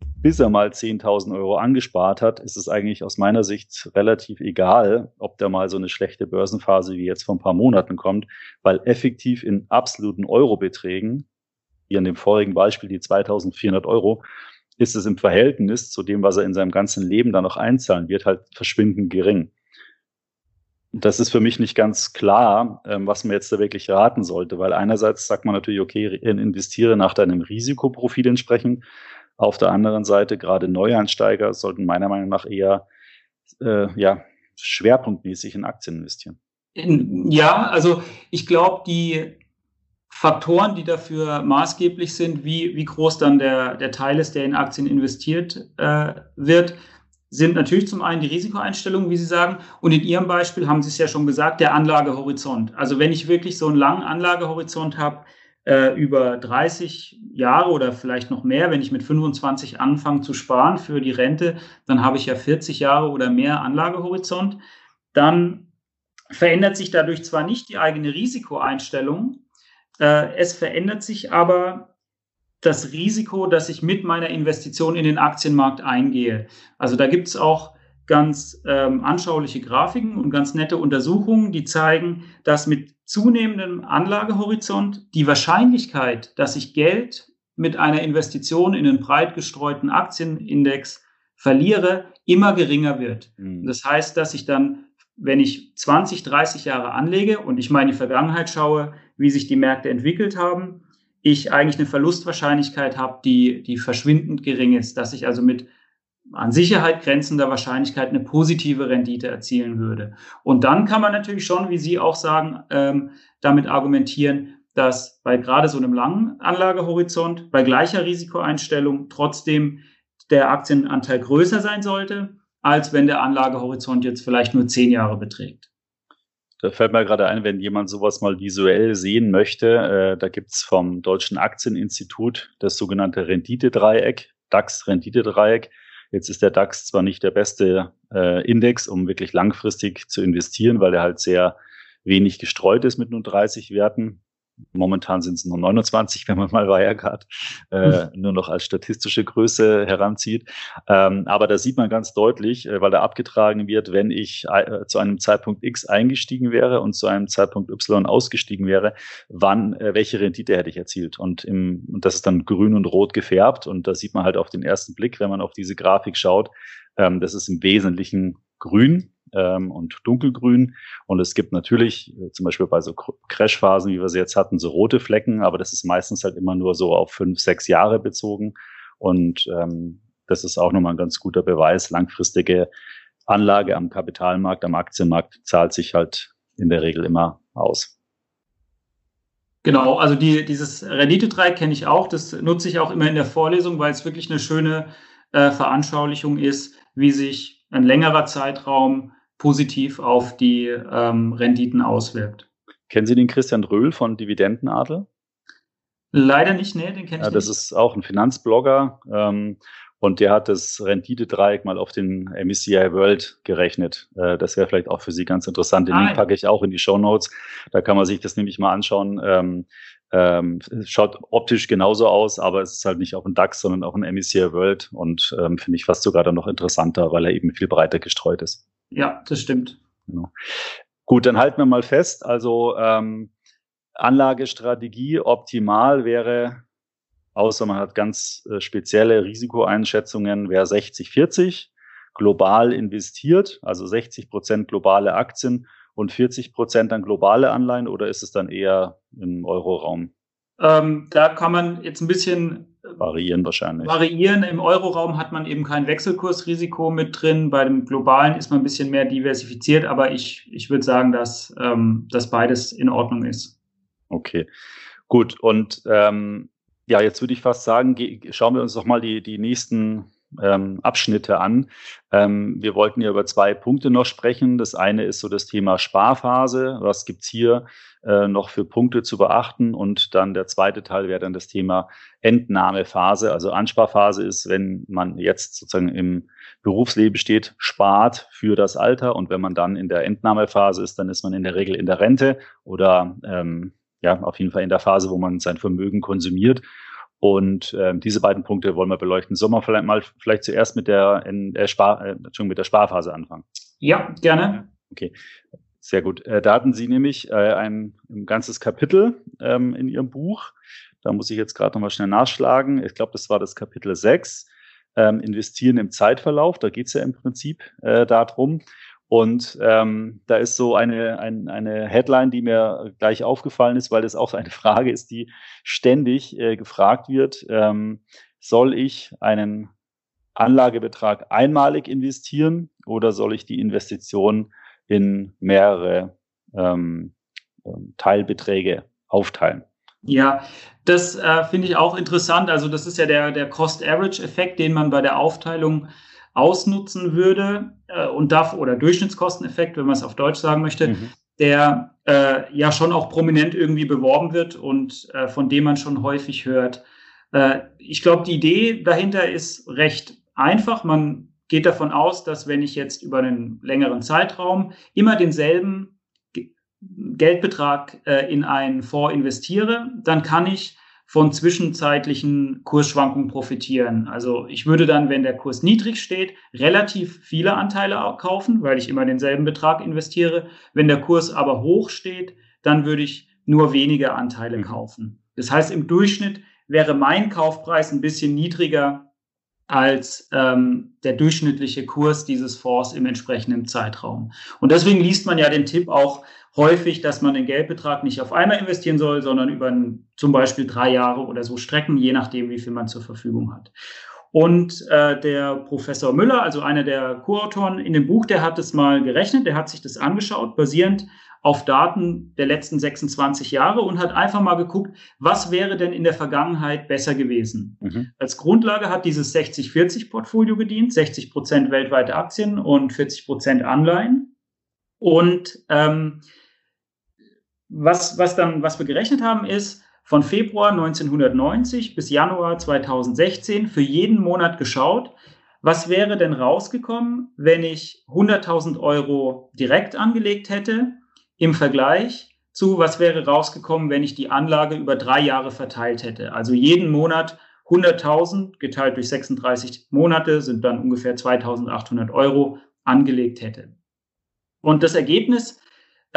bis er mal 10.000 Euro angespart hat, ist es eigentlich aus meiner Sicht relativ egal, ob da mal so eine schlechte Börsenphase wie jetzt vor ein paar Monaten kommt, weil effektiv in absoluten Eurobeträgen wie an dem vorigen Beispiel die 2400 Euro, ist es im Verhältnis zu dem, was er in seinem ganzen Leben dann noch einzahlen wird, halt verschwindend gering. Das ist für mich nicht ganz klar, ähm, was man jetzt da wirklich raten sollte, weil einerseits sagt man natürlich, okay, investiere nach deinem Risikoprofil entsprechend. Auf der anderen Seite, gerade Neueinsteiger sollten meiner Meinung nach eher äh, ja, schwerpunktmäßig in Aktien investieren. Ja, also ich glaube, die Faktoren, die dafür maßgeblich sind, wie, wie groß dann der, der Teil ist, der in Aktien investiert äh, wird, sind natürlich zum einen die Risikoeinstellungen, wie Sie sagen, und in Ihrem Beispiel haben Sie es ja schon gesagt, der Anlagehorizont. Also wenn ich wirklich so einen langen Anlagehorizont habe, äh, über 30 Jahre oder vielleicht noch mehr, wenn ich mit 25 anfange zu sparen für die Rente, dann habe ich ja 40 Jahre oder mehr Anlagehorizont, dann verändert sich dadurch zwar nicht die eigene Risikoeinstellung, äh, es verändert sich aber das Risiko, dass ich mit meiner Investition in den Aktienmarkt eingehe. Also da gibt es auch ganz ähm, anschauliche Grafiken und ganz nette Untersuchungen, die zeigen, dass mit zunehmendem Anlagehorizont die Wahrscheinlichkeit, dass ich Geld mit einer Investition in einen breit gestreuten Aktienindex verliere, immer geringer wird. Mhm. Das heißt, dass ich dann, wenn ich 20, 30 Jahre anlege und ich in die Vergangenheit schaue, wie sich die Märkte entwickelt haben, ich eigentlich eine Verlustwahrscheinlichkeit habe, die, die verschwindend gering ist, dass ich also mit an Sicherheit grenzender Wahrscheinlichkeit eine positive Rendite erzielen würde. Und dann kann man natürlich schon, wie Sie auch sagen, ähm, damit argumentieren, dass bei gerade so einem langen Anlagehorizont, bei gleicher Risikoeinstellung trotzdem der Aktienanteil größer sein sollte, als wenn der Anlagehorizont jetzt vielleicht nur zehn Jahre beträgt. Da fällt mir gerade ein, wenn jemand sowas mal visuell sehen möchte, äh, da gibt's vom Deutschen Aktieninstitut das sogenannte Renditedreieck, DAX-Renditedreieck. Jetzt ist der DAX zwar nicht der beste äh, Index, um wirklich langfristig zu investieren, weil er halt sehr wenig gestreut ist mit nur 30 Werten. Momentan sind es nur 29, wenn man mal Wirecard äh, hm. nur noch als statistische Größe heranzieht. Ähm, aber da sieht man ganz deutlich, äh, weil da abgetragen wird, wenn ich äh, zu einem Zeitpunkt X eingestiegen wäre und zu einem Zeitpunkt Y ausgestiegen wäre, wann, äh, welche Rendite hätte ich erzielt. Und, im, und das ist dann grün und rot gefärbt. Und da sieht man halt auf den ersten Blick, wenn man auf diese Grafik schaut, ähm, das ist im Wesentlichen grün ähm, und dunkelgrün. Und es gibt natürlich äh, zum Beispiel bei so Crashphasen, wie wir sie jetzt hatten, so rote Flecken, aber das ist meistens halt immer nur so auf fünf, sechs Jahre bezogen. Und ähm, das ist auch nochmal ein ganz guter Beweis. Langfristige Anlage am Kapitalmarkt, am Aktienmarkt zahlt sich halt in der Regel immer aus. Genau, also die, dieses Renditedreieck kenne ich auch. Das nutze ich auch immer in der Vorlesung, weil es wirklich eine schöne äh, Veranschaulichung ist, wie sich ein längerer Zeitraum positiv auf die ähm, Renditen auswirkt. Kennen Sie den Christian Röhl von Dividendenadel? Leider nicht, nee, den kenne ich ja, das nicht. Das ist auch ein Finanzblogger ähm, und der hat das Renditedreieck mal auf den MSCI World gerechnet. Äh, das wäre vielleicht auch für Sie ganz interessant. Den ah, Link packe ich auch in die Show Notes. Da kann man sich das nämlich mal anschauen. Ähm, ähm, schaut optisch genauso aus, aber es ist halt nicht auf dem DAX, sondern auch ein MSCI World und ähm, finde ich fast sogar dann noch interessanter, weil er eben viel breiter gestreut ist. Ja, das stimmt. Genau. Gut, dann halten wir mal fest. Also ähm, Anlagestrategie optimal wäre außer man hat ganz äh, spezielle Risikoeinschätzungen, wer 60-40 global investiert, also 60 Prozent globale Aktien und 40 Prozent an globale Anleihen oder ist es dann eher im Euroraum? Ähm, da kann man jetzt ein bisschen äh, variieren wahrscheinlich. Variieren. Im Euroraum hat man eben kein Wechselkursrisiko mit drin. Bei dem globalen ist man ein bisschen mehr diversifiziert, aber ich, ich würde sagen, dass, ähm, dass beides in Ordnung ist. Okay, gut. Und ähm, ja, jetzt würde ich fast sagen, schauen wir uns doch mal die, die nächsten ähm, Abschnitte an. Ähm, wir wollten ja über zwei Punkte noch sprechen. Das eine ist so das Thema Sparphase. Was gibt's hier äh, noch für Punkte zu beachten? Und dann der zweite Teil wäre dann das Thema Entnahmephase. Also Ansparphase ist, wenn man jetzt sozusagen im Berufsleben steht, spart für das Alter. Und wenn man dann in der Entnahmephase ist, dann ist man in der Regel in der Rente oder ähm, ja, auf jeden Fall in der Phase, wo man sein Vermögen konsumiert. Und ähm, diese beiden Punkte wollen wir beleuchten. Sollen wir vielleicht mal vielleicht zuerst mit der, in, der Spar, äh, mit der Sparphase anfangen? Ja, gerne. Okay, sehr gut. Äh, da hatten Sie nämlich äh, ein, ein ganzes Kapitel ähm, in Ihrem Buch. Da muss ich jetzt gerade nochmal schnell nachschlagen. Ich glaube, das war das Kapitel 6. Ähm, investieren im Zeitverlauf. Da geht es ja im Prinzip äh, darum. Und ähm, da ist so eine, ein, eine Headline, die mir gleich aufgefallen ist, weil das auch eine Frage ist, die ständig äh, gefragt wird. Ähm, soll ich einen Anlagebetrag einmalig investieren oder soll ich die Investition in mehrere ähm, ähm Teilbeträge aufteilen? Ja, das äh, finde ich auch interessant. Also das ist ja der, der Cost-Average-Effekt, den man bei der Aufteilung ausnutzen würde äh, und darf oder Durchschnittskosteneffekt, wenn man es auf Deutsch sagen möchte, mhm. der äh, ja schon auch prominent irgendwie beworben wird und äh, von dem man schon häufig hört. Äh, ich glaube, die Idee dahinter ist recht einfach. Man geht davon aus, dass wenn ich jetzt über einen längeren Zeitraum immer denselben Geldbetrag äh, in einen Fonds investiere, dann kann ich von zwischenzeitlichen Kursschwankungen profitieren. Also ich würde dann, wenn der Kurs niedrig steht, relativ viele Anteile kaufen, weil ich immer denselben Betrag investiere. Wenn der Kurs aber hoch steht, dann würde ich nur wenige Anteile mhm. kaufen. Das heißt, im Durchschnitt wäre mein Kaufpreis ein bisschen niedriger als ähm, der durchschnittliche Kurs dieses Fonds im entsprechenden Zeitraum. Und deswegen liest man ja den Tipp auch häufig, dass man den Geldbetrag nicht auf einmal investieren soll, sondern über ein, zum Beispiel drei Jahre oder so Strecken, je nachdem, wie viel man zur Verfügung hat. Und äh, der Professor Müller, also einer der Co-Autoren in dem Buch, der hat es mal gerechnet, der hat sich das angeschaut, basierend auf Daten der letzten 26 Jahre und hat einfach mal geguckt, was wäre denn in der Vergangenheit besser gewesen. Mhm. Als Grundlage hat dieses 60-40-Portfolio gedient, 60 Prozent weltweite Aktien und 40 Prozent Anleihen. Und ähm, was, was, dann, was wir gerechnet haben, ist, von Februar 1990 bis Januar 2016 für jeden Monat geschaut, was wäre denn rausgekommen, wenn ich 100.000 Euro direkt angelegt hätte im Vergleich zu, was wäre rausgekommen, wenn ich die Anlage über drei Jahre verteilt hätte. Also jeden Monat 100.000 geteilt durch 36 Monate sind dann ungefähr 2.800 Euro angelegt hätte. Und das Ergebnis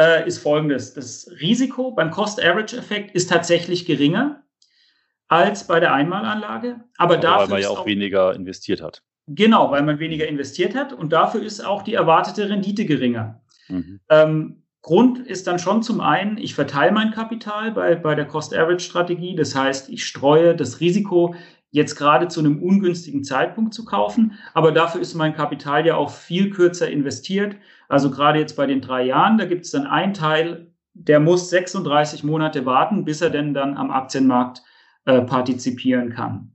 äh, ist folgendes. Das Risiko beim Cost-Average-Effekt ist tatsächlich geringer als bei der Einmalanlage. Aber, aber dafür weil man ja auch, auch weniger investiert hat. Genau, weil man weniger investiert hat und dafür ist auch die erwartete Rendite geringer. Mhm. Ähm, Grund ist dann schon zum einen, ich verteile mein Kapital bei, bei der Cost-Average-Strategie. Das heißt, ich streue das Risiko, jetzt gerade zu einem ungünstigen Zeitpunkt zu kaufen. Aber dafür ist mein Kapital ja auch viel kürzer investiert. Also gerade jetzt bei den drei Jahren, da gibt es dann einen Teil, der muss 36 Monate warten, bis er denn dann am Aktienmarkt äh, partizipieren kann.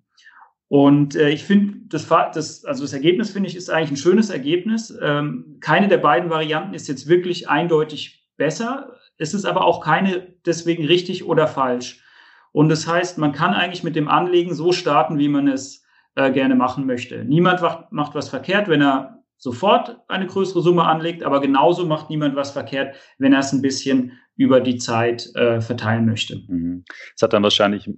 Und äh, ich finde, das, das, also das Ergebnis finde ich ist eigentlich ein schönes Ergebnis. Ähm, keine der beiden Varianten ist jetzt wirklich eindeutig besser. Es ist aber auch keine deswegen richtig oder falsch. Und das heißt, man kann eigentlich mit dem Anlegen so starten, wie man es äh, gerne machen möchte. Niemand macht, was verkehrt, wenn er sofort eine größere Summe anlegt, aber genauso macht niemand was verkehrt, wenn er es ein bisschen über die Zeit äh, verteilen möchte. Mhm. Es hat dann wahrscheinlich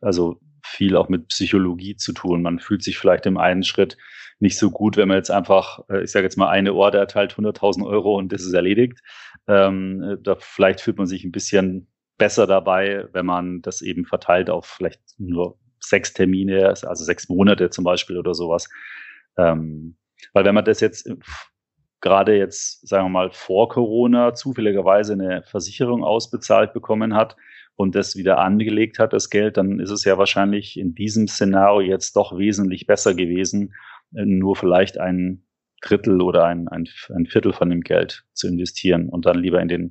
also viel auch mit Psychologie zu tun. Man fühlt sich vielleicht im einen Schritt nicht so gut, wenn man jetzt einfach, äh, ich sage jetzt mal, eine Order erteilt 100.000 Euro und das ist erledigt. Ähm, äh, da vielleicht fühlt man sich ein bisschen besser dabei, wenn man das eben verteilt auf vielleicht nur sechs Termine, also sechs Monate zum Beispiel oder sowas. Ähm, weil wenn man das jetzt gerade jetzt, sagen wir mal, vor Corona zufälligerweise eine Versicherung ausbezahlt bekommen hat, und das wieder angelegt hat, das Geld, dann ist es ja wahrscheinlich in diesem Szenario jetzt doch wesentlich besser gewesen, äh, nur vielleicht ein Drittel oder ein, ein, ein Viertel von dem Geld zu investieren und dann lieber in den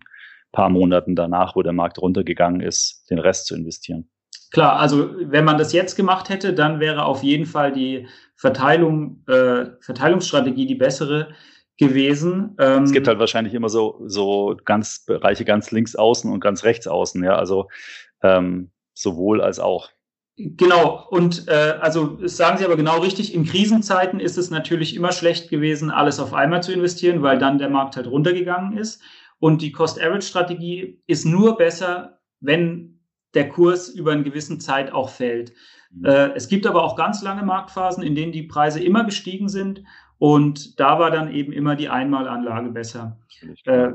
paar Monaten danach, wo der Markt runtergegangen ist, den Rest zu investieren. Klar, also wenn man das jetzt gemacht hätte, dann wäre auf jeden Fall die Verteilung, äh, Verteilungsstrategie die bessere gewesen. Ähm, es gibt halt wahrscheinlich immer so, so ganz Bereiche ganz links außen und ganz rechts außen, ja, also ähm, sowohl als auch. Genau, und äh, also sagen Sie aber genau richtig, in Krisenzeiten ist es natürlich immer schlecht gewesen, alles auf einmal zu investieren, weil dann der Markt halt runtergegangen ist. Und die Cost-Average-Strategie ist nur besser, wenn der Kurs über eine gewisse Zeit auch fällt. Mhm. Äh, es gibt aber auch ganz lange Marktphasen, in denen die Preise immer gestiegen sind und da war dann eben immer die Einmalanlage besser. Äh,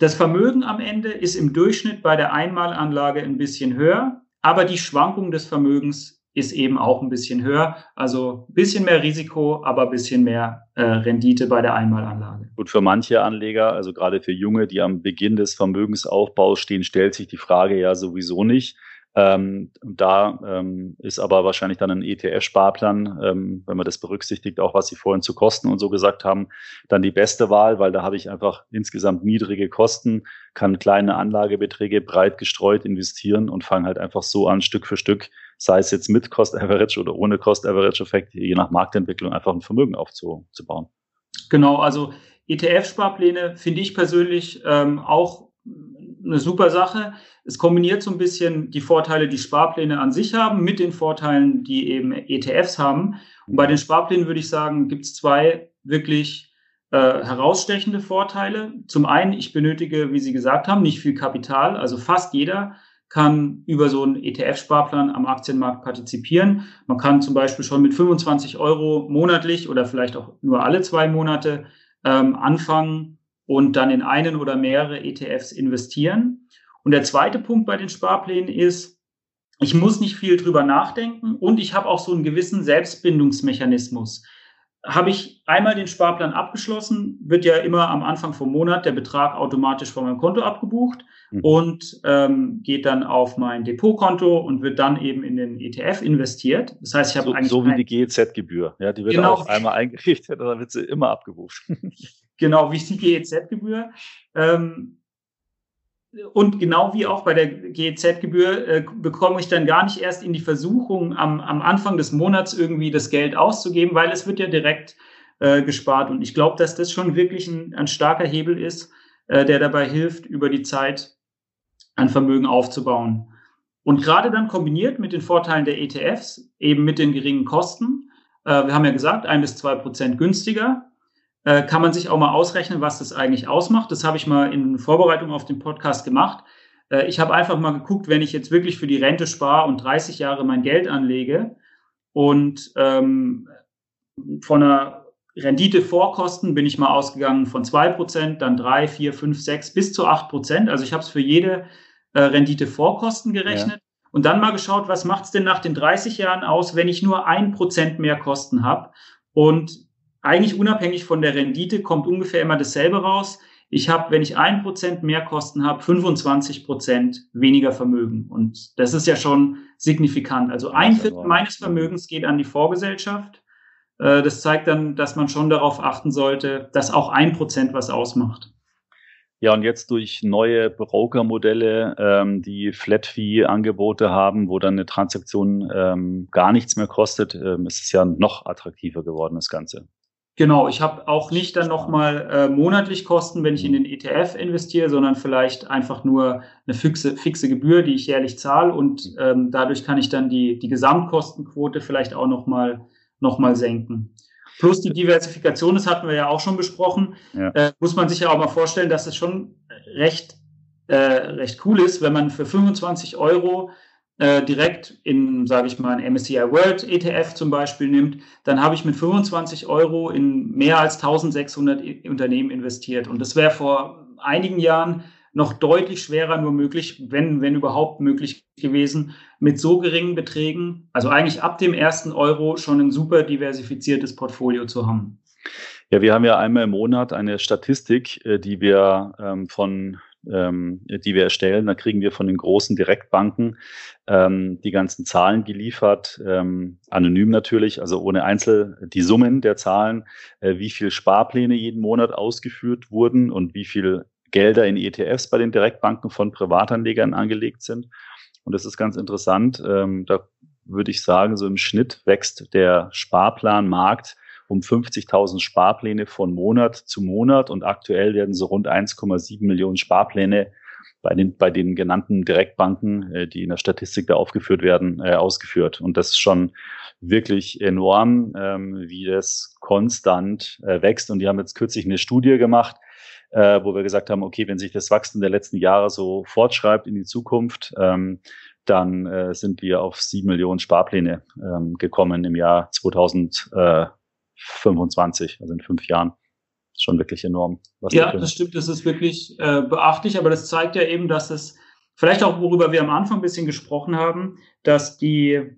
das Vermögen am Ende ist im Durchschnitt bei der Einmalanlage ein bisschen höher, aber die Schwankung des Vermögens ist eben auch ein bisschen höher. Also ein bisschen mehr Risiko, aber ein bisschen mehr äh, Rendite bei der Einmalanlage. Gut, für manche Anleger, also gerade für Junge, die am Beginn des Vermögensaufbaus stehen, stellt sich die Frage ja sowieso nicht. Ähm, da ähm, ist aber wahrscheinlich dann ein ETF-Sparplan, ähm, wenn man das berücksichtigt, auch was Sie vorhin zu Kosten und so gesagt haben, dann die beste Wahl, weil da habe ich einfach insgesamt niedrige Kosten, kann kleine Anlagebeträge breit gestreut investieren und fange halt einfach so an, Stück für Stück, sei es jetzt mit Cost Average oder ohne Cost Average Effekt, je nach Marktentwicklung einfach ein Vermögen aufzubauen. Genau, also ETF-Sparpläne finde ich persönlich ähm, auch eine super Sache. Es kombiniert so ein bisschen die Vorteile, die Sparpläne an sich haben, mit den Vorteilen, die eben ETFs haben. Und bei den Sparplänen würde ich sagen, gibt es zwei wirklich äh, herausstechende Vorteile. Zum einen, ich benötige, wie Sie gesagt haben, nicht viel Kapital. Also fast jeder kann über so einen ETF-Sparplan am Aktienmarkt partizipieren. Man kann zum Beispiel schon mit 25 Euro monatlich oder vielleicht auch nur alle zwei Monate ähm, anfangen und dann in einen oder mehrere ETFs investieren. Und der zweite Punkt bei den Sparplänen ist, ich muss nicht viel drüber nachdenken und ich habe auch so einen gewissen Selbstbindungsmechanismus. Habe ich einmal den Sparplan abgeschlossen, wird ja immer am Anfang vom Monat der Betrag automatisch von meinem Konto abgebucht mhm. und ähm, geht dann auf mein Depotkonto und wird dann eben in den ETF investiert. Das heißt, ich habe so, eigentlich. So wie die GEZ-Gebühr. Ja, die wird genau. auch einmal eingerichtet, dann wird sie immer abgebucht. genau, wie die GEZ-Gebühr. Ähm, und genau wie auch bei der GEZ-Gebühr äh, bekomme ich dann gar nicht erst in die Versuchung, am, am Anfang des Monats irgendwie das Geld auszugeben, weil es wird ja direkt äh, gespart. Und ich glaube, dass das schon wirklich ein, ein starker Hebel ist, äh, der dabei hilft, über die Zeit ein Vermögen aufzubauen. Und gerade dann kombiniert mit den Vorteilen der ETFs, eben mit den geringen Kosten, äh, wir haben ja gesagt, ein bis zwei Prozent günstiger, äh, kann man sich auch mal ausrechnen, was das eigentlich ausmacht. Das habe ich mal in Vorbereitung auf den Podcast gemacht. Äh, ich habe einfach mal geguckt, wenn ich jetzt wirklich für die Rente spare und 30 Jahre mein Geld anlege und ähm, von einer Rendite vor Kosten bin ich mal ausgegangen von 2%, dann 3, 4, 5, 6 bis zu 8%. Also ich habe es für jede äh, Rendite vor Kosten gerechnet. Ja. Und dann mal geschaut, was macht es denn nach den 30 Jahren aus, wenn ich nur 1% mehr Kosten habe? Und eigentlich unabhängig von der Rendite kommt ungefähr immer dasselbe raus. Ich habe, wenn ich ein Prozent mehr Kosten habe, 25 Prozent weniger Vermögen. Und das ist ja schon signifikant. Also ein Viertel meines Vermögens geht an die Vorgesellschaft. Äh, das zeigt dann, dass man schon darauf achten sollte, dass auch ein Prozent was ausmacht. Ja, und jetzt durch neue Broker-Modelle, ähm, die Flat-Fee-Angebote haben, wo dann eine Transaktion ähm, gar nichts mehr kostet, ähm, ist es ja noch attraktiver geworden, das Ganze. Genau, ich habe auch nicht dann nochmal äh, monatlich Kosten, wenn ich in den ETF investiere, sondern vielleicht einfach nur eine fixe, fixe Gebühr, die ich jährlich zahle und ähm, dadurch kann ich dann die, die Gesamtkostenquote vielleicht auch nochmal noch mal senken. Plus die Diversifikation, das hatten wir ja auch schon besprochen, ja. äh, muss man sich ja auch mal vorstellen, dass es schon recht, äh, recht cool ist, wenn man für 25 Euro äh, direkt in, sage ich mal, ein MSCI World ETF zum Beispiel nimmt, dann habe ich mit 25 Euro in mehr als 1600 Unternehmen investiert. Und das wäre vor einigen Jahren noch deutlich schwerer nur möglich, wenn, wenn überhaupt möglich gewesen, mit so geringen Beträgen, also eigentlich ab dem ersten Euro schon ein super diversifiziertes Portfolio zu haben. Ja, wir haben ja einmal im Monat eine Statistik, äh, die wir ähm, von ähm, die wir erstellen. Da kriegen wir von den großen Direktbanken ähm, die ganzen Zahlen geliefert, ähm, anonym natürlich, also ohne Einzel, die Summen der Zahlen, äh, wie viel Sparpläne jeden Monat ausgeführt wurden und wie viel Gelder in ETFs bei den Direktbanken von Privatanlegern angelegt sind. Und das ist ganz interessant. Ähm, da würde ich sagen, so im Schnitt wächst der Sparplanmarkt um 50.000 Sparpläne von Monat zu Monat und aktuell werden so rund 1,7 Millionen Sparpläne bei den, bei den genannten Direktbanken, äh, die in der Statistik da aufgeführt werden, äh, ausgeführt. Und das ist schon wirklich enorm, ähm, wie das konstant äh, wächst. Und die haben jetzt kürzlich eine Studie gemacht, äh, wo wir gesagt haben, okay, wenn sich das Wachstum der letzten Jahre so fortschreibt in die Zukunft, ähm, dann äh, sind wir auf sieben Millionen Sparpläne ähm, gekommen im Jahr 2000. Äh, 25, also in fünf Jahren. Ist schon wirklich enorm. ja, das stimmt, das ist wirklich äh, beachtlich, aber das zeigt ja eben, dass es vielleicht auch, worüber wir am Anfang ein bisschen gesprochen haben, dass die,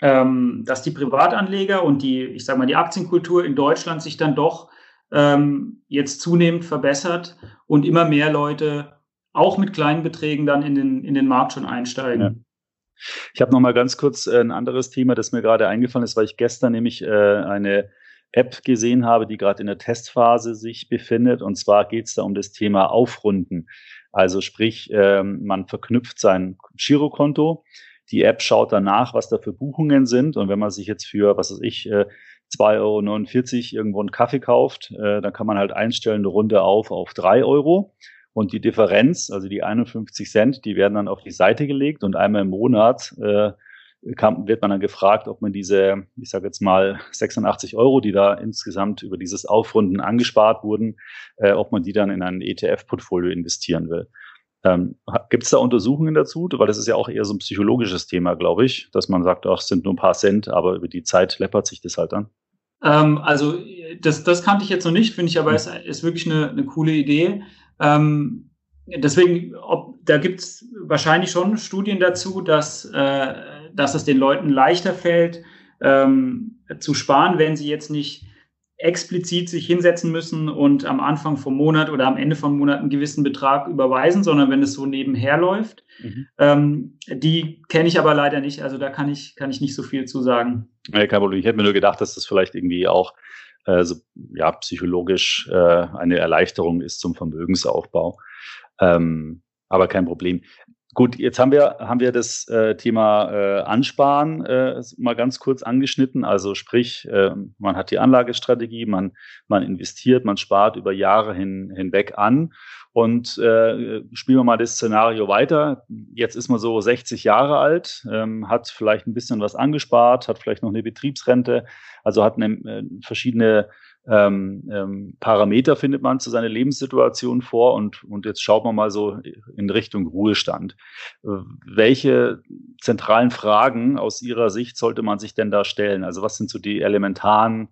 ähm, dass die Privatanleger und die, ich sage mal, die Aktienkultur in Deutschland sich dann doch ähm, jetzt zunehmend verbessert und immer mehr Leute auch mit kleinen Beträgen dann in den, in den Markt schon einsteigen. Ja. Ich habe noch mal ganz kurz äh, ein anderes Thema, das mir gerade eingefallen ist, weil ich gestern nämlich äh, eine App gesehen habe, die gerade in der Testphase sich befindet. Und zwar geht es da um das Thema Aufrunden. Also sprich, ähm, man verknüpft sein Girokonto. Die App schaut danach, was da für Buchungen sind. Und wenn man sich jetzt für, was weiß ich, äh, 2,49 Euro irgendwo einen Kaffee kauft, äh, dann kann man halt einstellen, eine Runde auf auf drei Euro. Und die Differenz, also die 51 Cent, die werden dann auf die Seite gelegt und einmal im Monat äh, kam, wird man dann gefragt, ob man diese, ich sage jetzt mal 86 Euro, die da insgesamt über dieses Aufrunden angespart wurden, äh, ob man die dann in ein ETF-Portfolio investieren will. Ähm, Gibt es da Untersuchungen dazu? Weil das ist ja auch eher so ein psychologisches Thema, glaube ich, dass man sagt, ach, es sind nur ein paar Cent, aber über die Zeit läppert sich das halt dann. Ähm, also das, das kannte ich jetzt noch nicht, finde ich aber, es ist, ist wirklich eine, eine coole Idee. Ähm, deswegen, ob, da gibt es wahrscheinlich schon Studien dazu, dass, äh, dass es den Leuten leichter fällt, ähm, zu sparen, wenn sie jetzt nicht explizit sich hinsetzen müssen und am Anfang vom Monat oder am Ende vom Monat einen gewissen Betrag überweisen, sondern wenn es so nebenher läuft. Mhm. Ähm, die kenne ich aber leider nicht, also da kann ich, kann ich nicht so viel zu sagen. Ja, kein Problem. Ich hätte mir nur gedacht, dass das vielleicht irgendwie auch so, ja, psychologisch äh, eine Erleichterung ist zum Vermögensaufbau. Ähm, aber kein Problem. Gut, jetzt haben wir, haben wir das äh, Thema äh, Ansparen äh, mal ganz kurz angeschnitten. Also sprich, äh, man hat die Anlagestrategie, man, man investiert, man spart über Jahre hin, hinweg an. Und äh, spielen wir mal das Szenario weiter. Jetzt ist man so 60 Jahre alt, ähm, hat vielleicht ein bisschen was angespart, hat vielleicht noch eine Betriebsrente, also hat eine, äh, verschiedene ähm, ähm, Parameter findet man zu seiner Lebenssituation vor und, und jetzt schaut man mal so in Richtung Ruhestand. Welche zentralen Fragen aus Ihrer Sicht sollte man sich denn da stellen? Also was sind so die elementaren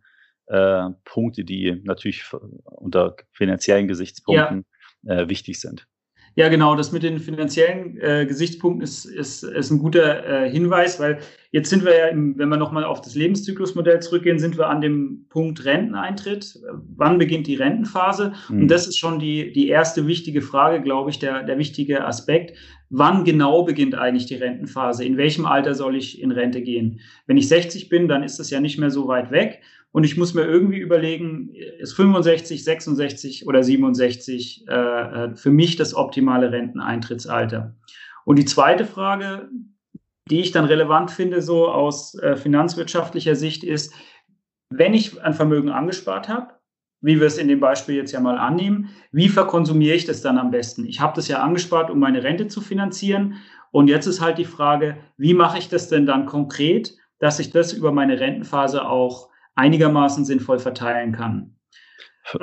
äh, Punkte, die natürlich unter finanziellen Gesichtspunkten ja. Äh, wichtig sind? Ja, genau, das mit den finanziellen äh, Gesichtspunkten ist, ist, ist ein guter äh, Hinweis, weil jetzt sind wir ja, im, wenn wir nochmal auf das Lebenszyklusmodell zurückgehen, sind wir an dem Punkt Renteneintritt. Wann beginnt die Rentenphase? Mhm. Und das ist schon die, die erste wichtige Frage, glaube ich, der, der wichtige Aspekt. Wann genau beginnt eigentlich die Rentenphase? In welchem Alter soll ich in Rente gehen? Wenn ich 60 bin, dann ist das ja nicht mehr so weit weg. Und ich muss mir irgendwie überlegen, ist 65, 66 oder 67 äh, äh, für mich das optimale Renteneintrittsalter? Und die zweite Frage, die ich dann relevant finde, so aus äh, finanzwirtschaftlicher Sicht, ist, wenn ich ein Vermögen angespart habe, wie wir es in dem Beispiel jetzt ja mal annehmen, wie verkonsumiere ich das dann am besten? Ich habe das ja angespart, um meine Rente zu finanzieren. Und jetzt ist halt die Frage, wie mache ich das denn dann konkret, dass ich das über meine Rentenphase auch einigermaßen sinnvoll verteilen kann.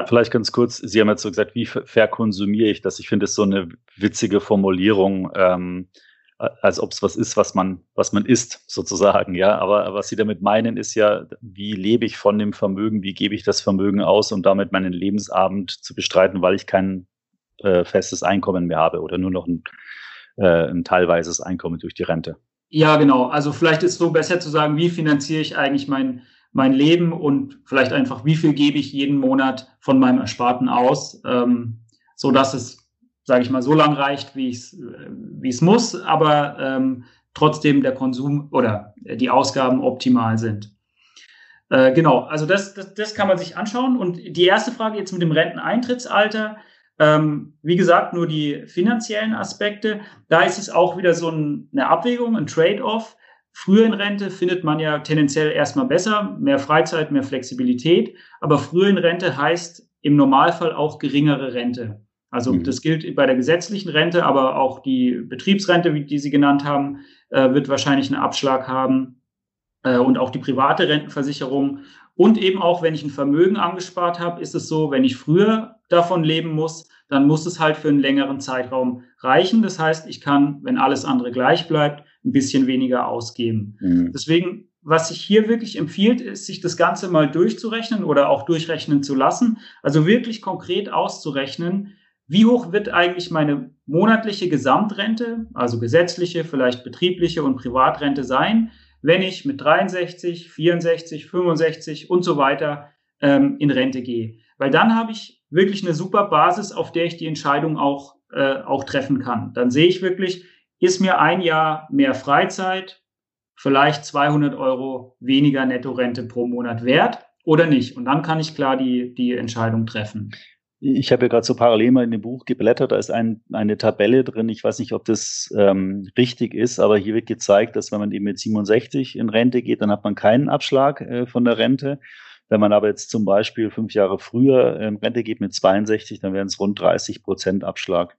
Vielleicht ganz kurz, Sie haben jetzt so gesagt, wie verkonsumiere ich das? Ich finde es so eine witzige Formulierung, ähm, als ob es was ist, was man, was man isst, sozusagen, ja. Aber was Sie damit meinen, ist ja, wie lebe ich von dem Vermögen, wie gebe ich das Vermögen aus, um damit meinen Lebensabend zu bestreiten, weil ich kein äh, festes Einkommen mehr habe oder nur noch ein, äh, ein teilweises Einkommen durch die Rente. Ja, genau. Also vielleicht ist es so besser zu sagen, wie finanziere ich eigentlich mein, mein Leben und vielleicht einfach, wie viel gebe ich jeden Monat von meinem Ersparten aus, ähm, so dass es, sage ich mal, so lang reicht, wie es wie es muss, aber ähm, trotzdem der Konsum oder die Ausgaben optimal sind. Äh, genau, also das, das, das kann man sich anschauen. Und die erste Frage jetzt mit dem Renteneintrittsalter, ähm, wie gesagt, nur die finanziellen Aspekte. Da ist es auch wieder so ein, eine Abwägung, ein Trade-off. Früher in Rente findet man ja tendenziell erstmal besser, mehr Freizeit, mehr Flexibilität. Aber früher in Rente heißt im Normalfall auch geringere Rente. Also mhm. das gilt bei der gesetzlichen Rente, aber auch die Betriebsrente, wie die Sie genannt haben, äh, wird wahrscheinlich einen Abschlag haben. Äh, und auch die private Rentenversicherung. Und eben auch, wenn ich ein Vermögen angespart habe, ist es so, wenn ich früher davon leben muss, dann muss es halt für einen längeren Zeitraum reichen. Das heißt, ich kann, wenn alles andere gleich bleibt, ein bisschen weniger ausgeben. Mhm. Deswegen, was sich hier wirklich empfiehlt, ist, sich das Ganze mal durchzurechnen oder auch durchrechnen zu lassen. Also wirklich konkret auszurechnen, wie hoch wird eigentlich meine monatliche Gesamtrente, also gesetzliche, vielleicht betriebliche und Privatrente sein, wenn ich mit 63, 64, 65 und so weiter ähm, in Rente gehe. Weil dann habe ich wirklich eine super Basis, auf der ich die Entscheidung auch, äh, auch treffen kann. Dann sehe ich wirklich, ist mir ein Jahr mehr Freizeit, vielleicht 200 Euro weniger Nettorente pro Monat wert oder nicht? Und dann kann ich klar die, die Entscheidung treffen. Ich habe ja gerade so parallel mal in dem Buch geblättert, da ist ein, eine Tabelle drin. Ich weiß nicht, ob das ähm, richtig ist, aber hier wird gezeigt, dass wenn man eben mit 67 in Rente geht, dann hat man keinen Abschlag äh, von der Rente. Wenn man aber jetzt zum Beispiel fünf Jahre früher in Rente geht mit 62, dann wären es rund 30 Prozent Abschlag.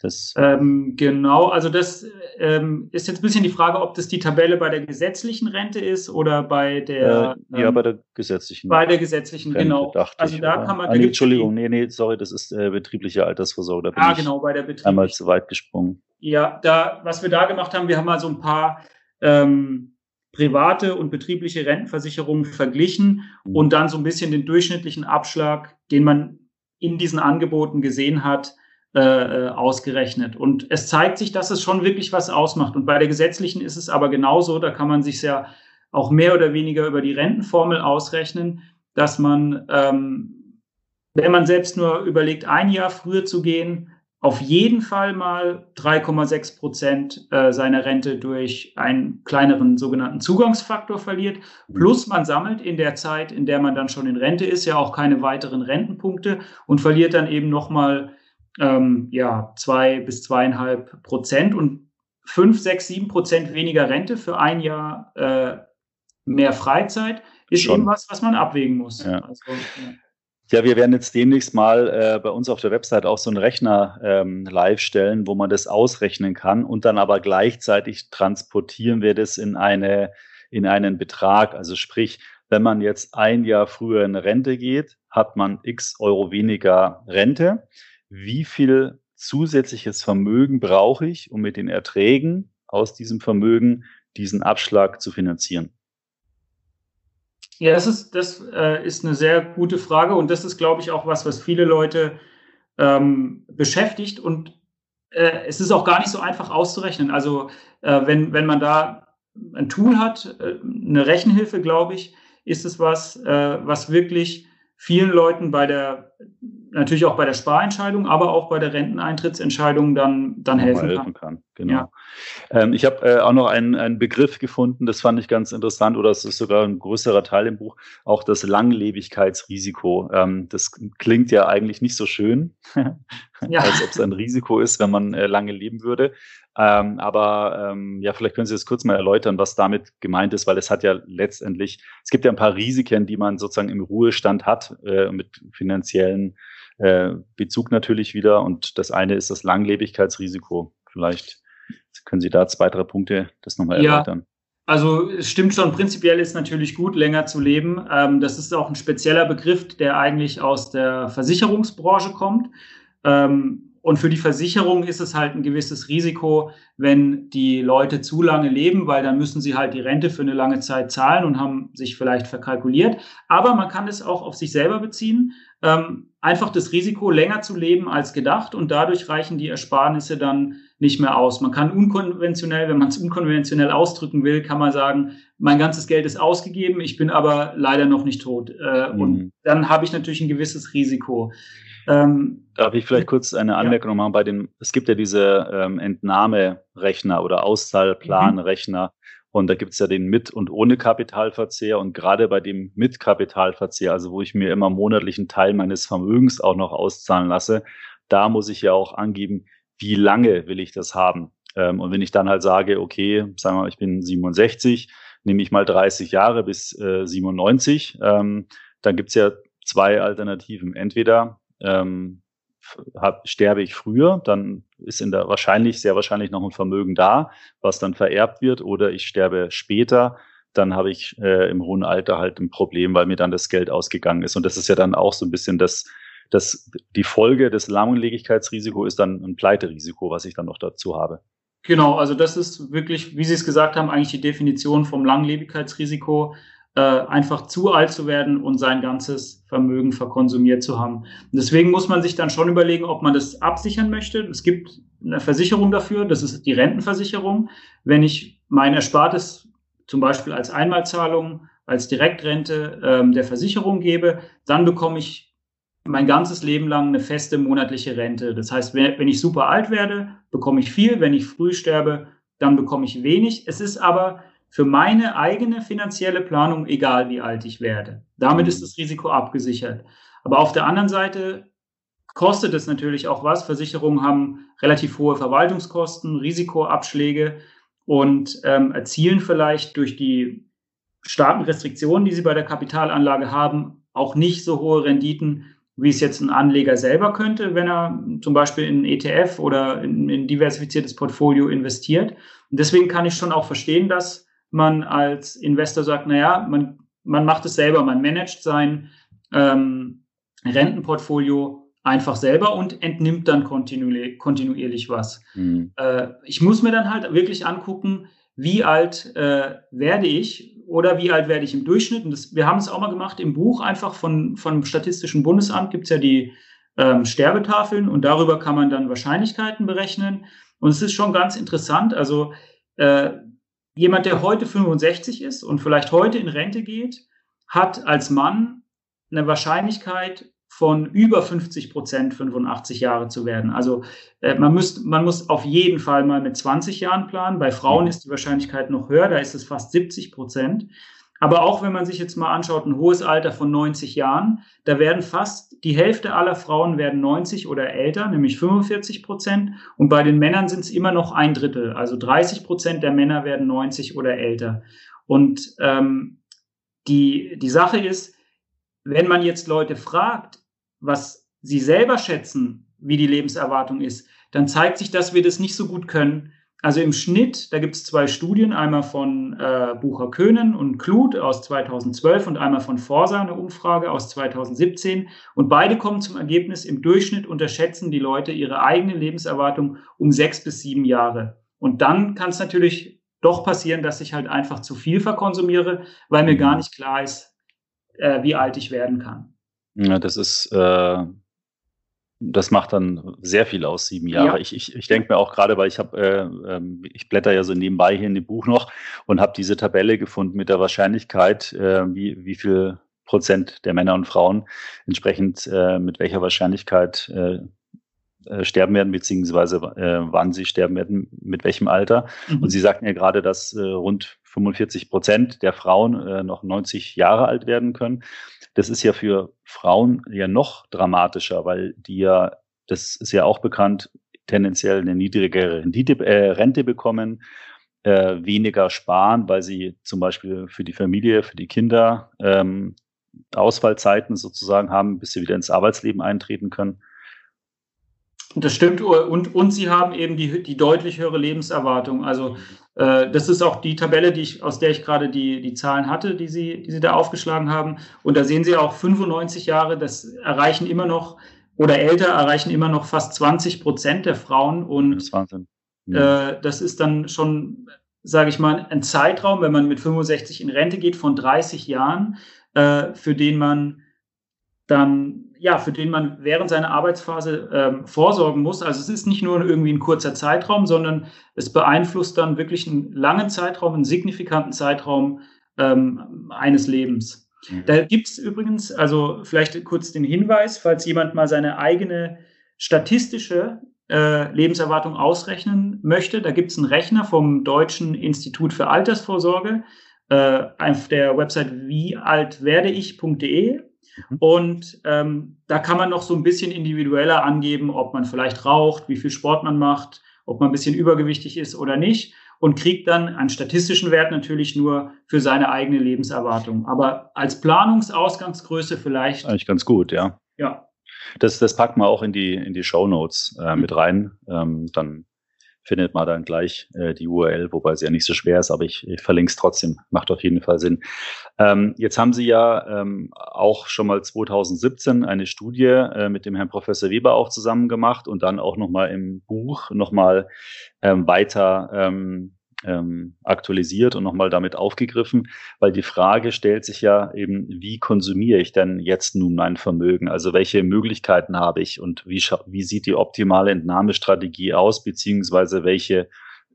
Das ähm, genau, also das ähm, ist jetzt ein bisschen die Frage, ob das die Tabelle bei der gesetzlichen Rente ist oder bei der. Äh, ja, ähm, bei der gesetzlichen. Bei der gesetzlichen, Rente, genau. also ich, da kann man. Ah, nee, Entschuldigung, nee, nee, sorry, das ist äh, betriebliche Altersvorsorge. Da bin ah, genau, bei der betrieblichen. Einmal zu weit gesprungen. Ja, da, was wir da gemacht haben, wir haben mal so ein paar ähm, private und betriebliche Rentenversicherungen verglichen mhm. und dann so ein bisschen den durchschnittlichen Abschlag, den man in diesen Angeboten gesehen hat, äh, äh, ausgerechnet. Und es zeigt sich, dass es schon wirklich was ausmacht. Und bei der gesetzlichen ist es aber genauso, da kann man sich ja auch mehr oder weniger über die Rentenformel ausrechnen, dass man, ähm, wenn man selbst nur überlegt, ein Jahr früher zu gehen, auf jeden Fall mal 3,6 Prozent äh, seiner Rente durch einen kleineren sogenannten Zugangsfaktor verliert. Plus man sammelt in der Zeit, in der man dann schon in Rente ist, ja auch keine weiteren Rentenpunkte und verliert dann eben nochmal ähm, ja, zwei bis zweieinhalb Prozent und fünf, sechs, sieben Prozent weniger Rente für ein Jahr äh, mehr Freizeit ist Schon. eben was, was man abwägen muss. Ja. Also, ja. Ja, wir werden jetzt demnächst mal äh, bei uns auf der Website auch so einen Rechner ähm, live stellen, wo man das ausrechnen kann und dann aber gleichzeitig transportieren wir das in eine in einen Betrag. Also sprich, wenn man jetzt ein Jahr früher in Rente geht, hat man x Euro weniger Rente wie viel zusätzliches Vermögen brauche ich, um mit den Erträgen aus diesem Vermögen diesen Abschlag zu finanzieren? Ja, das ist, das äh, ist eine sehr gute Frage und das ist, glaube ich, auch was, was viele Leute ähm, beschäftigt. Und äh, es ist auch gar nicht so einfach auszurechnen. Also äh, wenn, wenn man da ein Tool hat, äh, eine Rechenhilfe, glaube ich, ist es was, äh, was wirklich vielen Leuten bei der, natürlich auch bei der Sparentscheidung, aber auch bei der Renteneintrittsentscheidung dann, dann helfen, helfen kann. kann. Genau. Ja. Ähm, ich habe äh, auch noch einen, einen Begriff gefunden, das fand ich ganz interessant, oder es ist sogar ein größerer Teil im Buch, auch das Langlebigkeitsrisiko. Ähm, das klingt ja eigentlich nicht so schön, ja. als ob es ein Risiko ist, wenn man äh, lange leben würde. Ähm, aber ähm, ja, vielleicht können Sie das kurz mal erläutern, was damit gemeint ist, weil es hat ja letztendlich, es gibt ja ein paar Risiken, die man sozusagen im Ruhestand hat, äh, mit finanziellen äh, Bezug natürlich wieder. Und das eine ist das Langlebigkeitsrisiko. Vielleicht können Sie da zwei, drei Punkte das nochmal ja. erläutern. Also es stimmt schon, prinzipiell ist natürlich gut, länger zu leben. Ähm, das ist auch ein spezieller Begriff, der eigentlich aus der Versicherungsbranche kommt. Ähm, und für die Versicherung ist es halt ein gewisses Risiko, wenn die Leute zu lange leben, weil dann müssen sie halt die Rente für eine lange Zeit zahlen und haben sich vielleicht verkalkuliert. Aber man kann es auch auf sich selber beziehen. Ähm, einfach das Risiko, länger zu leben als gedacht und dadurch reichen die Ersparnisse dann nicht mehr aus. Man kann unkonventionell, wenn man es unkonventionell ausdrücken will, kann man sagen, mein ganzes Geld ist ausgegeben, ich bin aber leider noch nicht tot. Äh, mhm. Und dann habe ich natürlich ein gewisses Risiko. Ähm, Darf ich vielleicht kurz eine Anmerkung ja. machen bei den, es gibt ja diese ähm, Entnahmerechner oder Auszahlplanrechner mhm. und da gibt es ja den mit und ohne Kapitalverzehr und gerade bei dem mit Kapitalverzehr, also wo ich mir immer monatlichen Teil meines Vermögens auch noch auszahlen lasse, da muss ich ja auch angeben, wie lange will ich das haben. Ähm, und wenn ich dann halt sage, okay, sagen wir mal, ich bin 67, nehme ich mal 30 Jahre bis äh, 97, ähm, dann gibt's ja zwei Alternativen. Entweder ähm, hab, sterbe ich früher, dann ist in der wahrscheinlich, sehr wahrscheinlich noch ein Vermögen da, was dann vererbt wird, oder ich sterbe später, dann habe ich äh, im hohen Alter halt ein Problem, weil mir dann das Geld ausgegangen ist. Und das ist ja dann auch so ein bisschen das, das die Folge des Lahmledigkeitsrisiko ist dann ein Pleiterisiko, was ich dann noch dazu habe. Genau, also das ist wirklich, wie Sie es gesagt haben, eigentlich die Definition vom Langlebigkeitsrisiko äh, einfach zu alt zu werden und sein ganzes Vermögen verkonsumiert zu haben. Und deswegen muss man sich dann schon überlegen, ob man das absichern möchte. Es gibt eine Versicherung dafür, das ist die Rentenversicherung. Wenn ich mein Erspartes zum Beispiel als Einmalzahlung, als Direktrente ähm, der Versicherung gebe, dann bekomme ich mein ganzes Leben lang eine feste monatliche Rente. Das heißt, wenn ich super alt werde, bekomme ich viel. Wenn ich früh sterbe, dann bekomme ich wenig. Es ist aber für meine eigene finanzielle Planung, egal wie alt ich werde. Damit ist das Risiko abgesichert. Aber auf der anderen Seite kostet es natürlich auch was. Versicherungen haben relativ hohe Verwaltungskosten, Risikoabschläge und ähm, erzielen vielleicht durch die starken Restriktionen, die sie bei der Kapitalanlage haben, auch nicht so hohe Renditen, wie es jetzt ein Anleger selber könnte, wenn er zum Beispiel in ETF oder in ein diversifiziertes Portfolio investiert. Und deswegen kann ich schon auch verstehen, dass man als Investor sagt, naja, man, man macht es selber, man managt sein ähm, Rentenportfolio einfach selber und entnimmt dann kontinuierlich, kontinuierlich was. Mhm. Äh, ich muss mir dann halt wirklich angucken, wie alt äh, werde ich oder wie alt werde ich im Durchschnitt. Und das, wir haben es auch mal gemacht im Buch, einfach von, vom Statistischen Bundesamt gibt es ja die ähm, Sterbetafeln und darüber kann man dann Wahrscheinlichkeiten berechnen. Und es ist schon ganz interessant. Also äh, jemand, der heute 65 ist und vielleicht heute in Rente geht, hat als Mann eine Wahrscheinlichkeit von über 50 Prozent 85 Jahre zu werden. Also äh, man, müsst, man muss auf jeden Fall mal mit 20 Jahren planen. Bei Frauen ist die Wahrscheinlichkeit noch höher, da ist es fast 70 Prozent. Aber auch wenn man sich jetzt mal anschaut, ein hohes Alter von 90 Jahren, da werden fast die Hälfte aller Frauen werden 90 oder älter, nämlich 45 Prozent. Und bei den Männern sind es immer noch ein Drittel. Also 30 Prozent der Männer werden 90 oder älter. Und ähm, die, die Sache ist, wenn man jetzt Leute fragt, was sie selber schätzen, wie die Lebenserwartung ist, dann zeigt sich, dass wir das nicht so gut können, also im Schnitt, da gibt es zwei Studien, einmal von äh, Bucher Köhnen und Kluth aus 2012 und einmal von Forsa, eine Umfrage aus 2017. Und beide kommen zum Ergebnis, im Durchschnitt unterschätzen die Leute ihre eigene Lebenserwartung um sechs bis sieben Jahre. Und dann kann es natürlich doch passieren, dass ich halt einfach zu viel verkonsumiere, weil mir gar nicht klar ist, äh, wie alt ich werden kann. Ja, das ist äh, Das macht dann sehr viel aus, sieben Jahre. Ja. Ich, ich, ich denke mir auch gerade, weil ich habe, äh, äh, ich blätter ja so nebenbei hier in dem Buch noch und habe diese Tabelle gefunden mit der Wahrscheinlichkeit, äh, wie, wie viel Prozent der Männer und Frauen entsprechend äh, mit welcher Wahrscheinlichkeit äh, äh, sterben werden, beziehungsweise äh, wann sie sterben werden, mit welchem Alter. Mhm. Und Sie sagten ja gerade, dass äh, rund 45 Prozent der Frauen äh, noch 90 Jahre alt werden können. Das ist ja für Frauen ja noch dramatischer, weil die ja, das ist ja auch bekannt, tendenziell eine niedrigere Rendite, äh, Rente bekommen, äh, weniger sparen, weil sie zum Beispiel für die Familie, für die Kinder ähm, Ausfallzeiten sozusagen haben, bis sie wieder ins Arbeitsleben eintreten können. Das stimmt. Und, und sie haben eben die, die deutlich höhere Lebenserwartung. Also äh, das ist auch die Tabelle, die ich, aus der ich gerade die, die Zahlen hatte, die sie, die sie da aufgeschlagen haben. Und da sehen Sie auch 95 Jahre, das erreichen immer noch oder älter erreichen immer noch fast 20 Prozent der Frauen. Und das ist Wahnsinn. Ja. Äh, das ist dann schon, sage ich mal, ein Zeitraum, wenn man mit 65 in Rente geht, von 30 Jahren, äh, für den man dann ja, für den man während seiner Arbeitsphase ähm, vorsorgen muss. Also es ist nicht nur irgendwie ein kurzer Zeitraum, sondern es beeinflusst dann wirklich einen langen Zeitraum, einen signifikanten Zeitraum ähm, eines Lebens. Mhm. Da gibt es übrigens, also vielleicht kurz den Hinweis, falls jemand mal seine eigene statistische äh, Lebenserwartung ausrechnen möchte, da gibt es einen Rechner vom Deutschen Institut für Altersvorsorge äh, auf der Website wiealtwerdeich.de. Und ähm, da kann man noch so ein bisschen individueller angeben, ob man vielleicht raucht, wie viel Sport man macht, ob man ein bisschen übergewichtig ist oder nicht und kriegt dann einen statistischen Wert natürlich nur für seine eigene Lebenserwartung. Aber als Planungsausgangsgröße vielleicht. Eigentlich ganz gut, ja. Ja. Das, das packt man auch in die, in die Show Notes äh, mit rein. Ähm, dann findet man dann gleich äh, die URL, wobei sie ja nicht so schwer ist, aber ich, ich verlinke es trotzdem. Macht auf jeden Fall Sinn. Ähm, jetzt haben Sie ja ähm, auch schon mal 2017 eine Studie äh, mit dem Herrn Professor Weber auch zusammen gemacht und dann auch nochmal im Buch nochmal ähm, weiter ähm, ähm, aktualisiert und nochmal damit aufgegriffen, weil die Frage stellt sich ja eben, wie konsumiere ich denn jetzt nun mein Vermögen? Also welche Möglichkeiten habe ich und wie, wie sieht die optimale Entnahmestrategie aus, beziehungsweise welche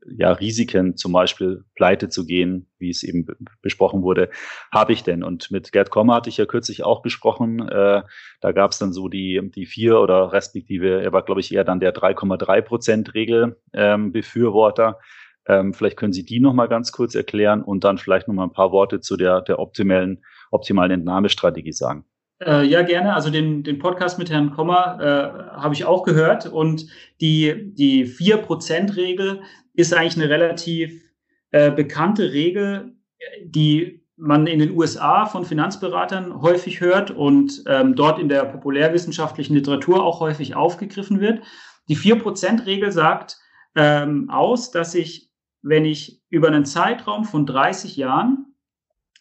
ja, Risiken, zum Beispiel pleite zu gehen, wie es eben besprochen wurde, habe ich denn? Und mit Gerd Kommer hatte ich ja kürzlich auch gesprochen. Äh, da gab es dann so die, die vier oder respektive, er war, glaube ich, eher dann der 3,3 Prozent Regel ähm, Befürworter. Ähm, vielleicht können Sie die noch mal ganz kurz erklären und dann vielleicht noch mal ein paar Worte zu der, der optimalen, optimalen Entnahmestrategie sagen. Äh, ja, gerne. Also den, den Podcast mit Herrn Kommer äh, habe ich auch gehört und die, die 4%-Regel ist eigentlich eine relativ äh, bekannte Regel, die man in den USA von Finanzberatern häufig hört und ähm, dort in der populärwissenschaftlichen Literatur auch häufig aufgegriffen wird. Die 4%-Regel sagt ähm, aus, dass ich wenn ich über einen Zeitraum von 30 Jahren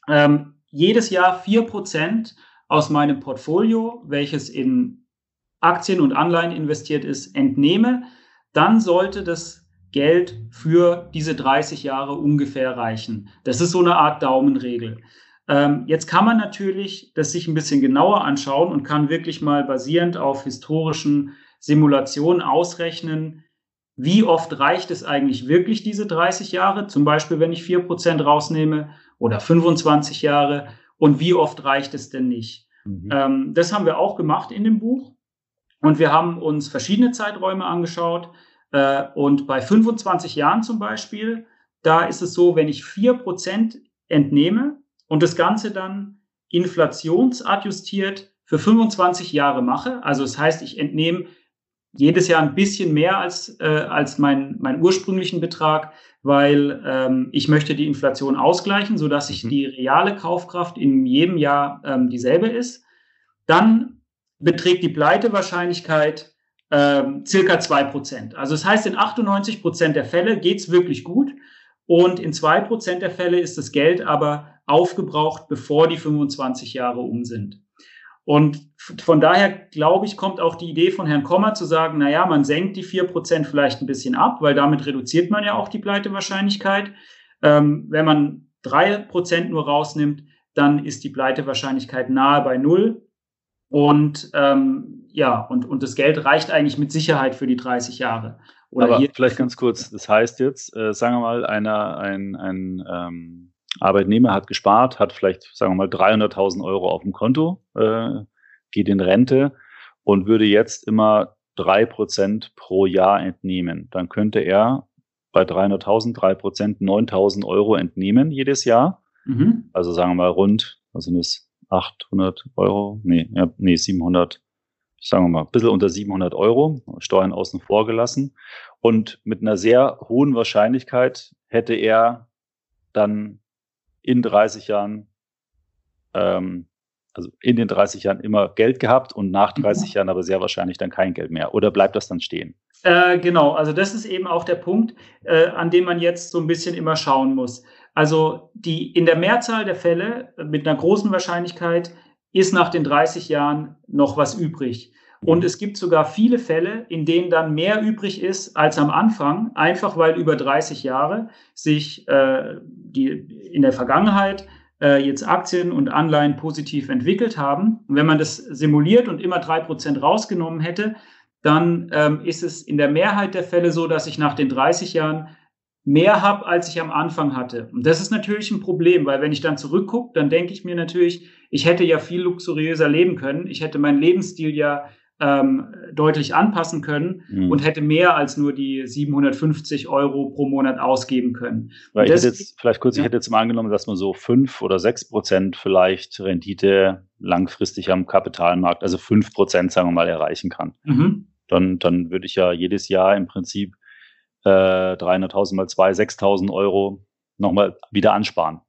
ähm, jedes Jahr 4% aus meinem Portfolio, welches in Aktien und Anleihen investiert ist, entnehme, dann sollte das Geld für diese 30 Jahre ungefähr reichen. Das ist so eine Art Daumenregel. Ähm, jetzt kann man natürlich das sich ein bisschen genauer anschauen und kann wirklich mal basierend auf historischen Simulationen ausrechnen, wie oft reicht es eigentlich wirklich diese 30 Jahre, zum Beispiel wenn ich 4% rausnehme oder 25 Jahre und wie oft reicht es denn nicht. Mhm. Ähm, das haben wir auch gemacht in dem Buch und wir haben uns verschiedene Zeiträume angeschaut äh, und bei 25 Jahren zum Beispiel, da ist es so, wenn ich 4% entnehme und das Ganze dann inflationsadjustiert für 25 Jahre mache, also das heißt, ich entnehme jedes Jahr ein bisschen mehr als, äh, als mein, mein ursprünglichen Betrag, weil ähm, ich möchte die Inflation ausgleichen, sodass ich mhm. die reale Kaufkraft in jedem Jahr ähm, dieselbe ist. Dann beträgt die Pleitewahrscheinlichkeit ähm, circa zwei Prozent. Also das heißt, in 98 Prozent der Fälle geht's wirklich gut und in zwei Prozent der Fälle ist das Geld aber aufgebraucht, bevor die 25 Jahre um sind. Und von daher, glaube ich, kommt auch die Idee von Herrn Kommer zu sagen, na ja, man senkt die vier Prozent vielleicht ein bisschen ab, weil damit reduziert man ja auch die Pleitewahrscheinlichkeit. Ähm, wenn man drei Prozent nur rausnimmt, dann ist die Pleitewahrscheinlichkeit nahe bei null. Und ähm, ja, und, und das Geld reicht eigentlich mit Sicherheit für die 30 Jahre. Oder Aber vielleicht ganz kurz, das heißt jetzt, äh, sagen wir mal, einer, ein, ein ähm, Arbeitnehmer hat gespart, hat vielleicht, sagen wir mal, 300.000 Euro auf dem Konto, äh, geht in Rente und würde jetzt immer drei Prozent pro Jahr entnehmen. Dann könnte er bei 300.000 drei Prozent 9.000 Euro entnehmen jedes Jahr. Mhm. Also sagen wir mal rund, was sind es, 800 Euro? Nee, ja, nee, 700, sagen wir mal, ein bisschen unter 700 Euro, Steuern außen vor gelassen. Und mit einer sehr hohen Wahrscheinlichkeit hätte er dann in 30 Jahren, ähm, also in den 30 Jahren immer Geld gehabt und nach 30 mhm. Jahren aber sehr wahrscheinlich dann kein Geld mehr. Oder bleibt das dann stehen? Äh, genau, also das ist eben auch der Punkt, äh, an dem man jetzt so ein bisschen immer schauen muss. Also die in der Mehrzahl der Fälle mit einer großen Wahrscheinlichkeit ist nach den 30 Jahren noch was übrig. Und es gibt sogar viele Fälle, in denen dann mehr übrig ist als am Anfang, einfach weil über 30 Jahre sich äh, die in der Vergangenheit äh, jetzt Aktien und Anleihen positiv entwickelt haben. Und wenn man das simuliert und immer drei Prozent rausgenommen hätte, dann ähm, ist es in der Mehrheit der Fälle so, dass ich nach den 30 Jahren mehr habe, als ich am Anfang hatte. Und das ist natürlich ein Problem, weil wenn ich dann zurückgucke, dann denke ich mir natürlich, ich hätte ja viel luxuriöser leben können. Ich hätte meinen Lebensstil ja ähm, deutlich anpassen können mhm. und hätte mehr als nur die 750 Euro pro Monat ausgeben können. Weil ich hätte jetzt, vielleicht kurz, ja. ich hätte jetzt mal angenommen, dass man so fünf oder sechs Prozent vielleicht Rendite langfristig am Kapitalmarkt, also fünf Prozent, sagen wir mal, erreichen kann. Mhm. Dann, dann würde ich ja jedes Jahr im Prinzip äh, 300.000 mal zwei, 6.000 Euro nochmal wieder ansparen.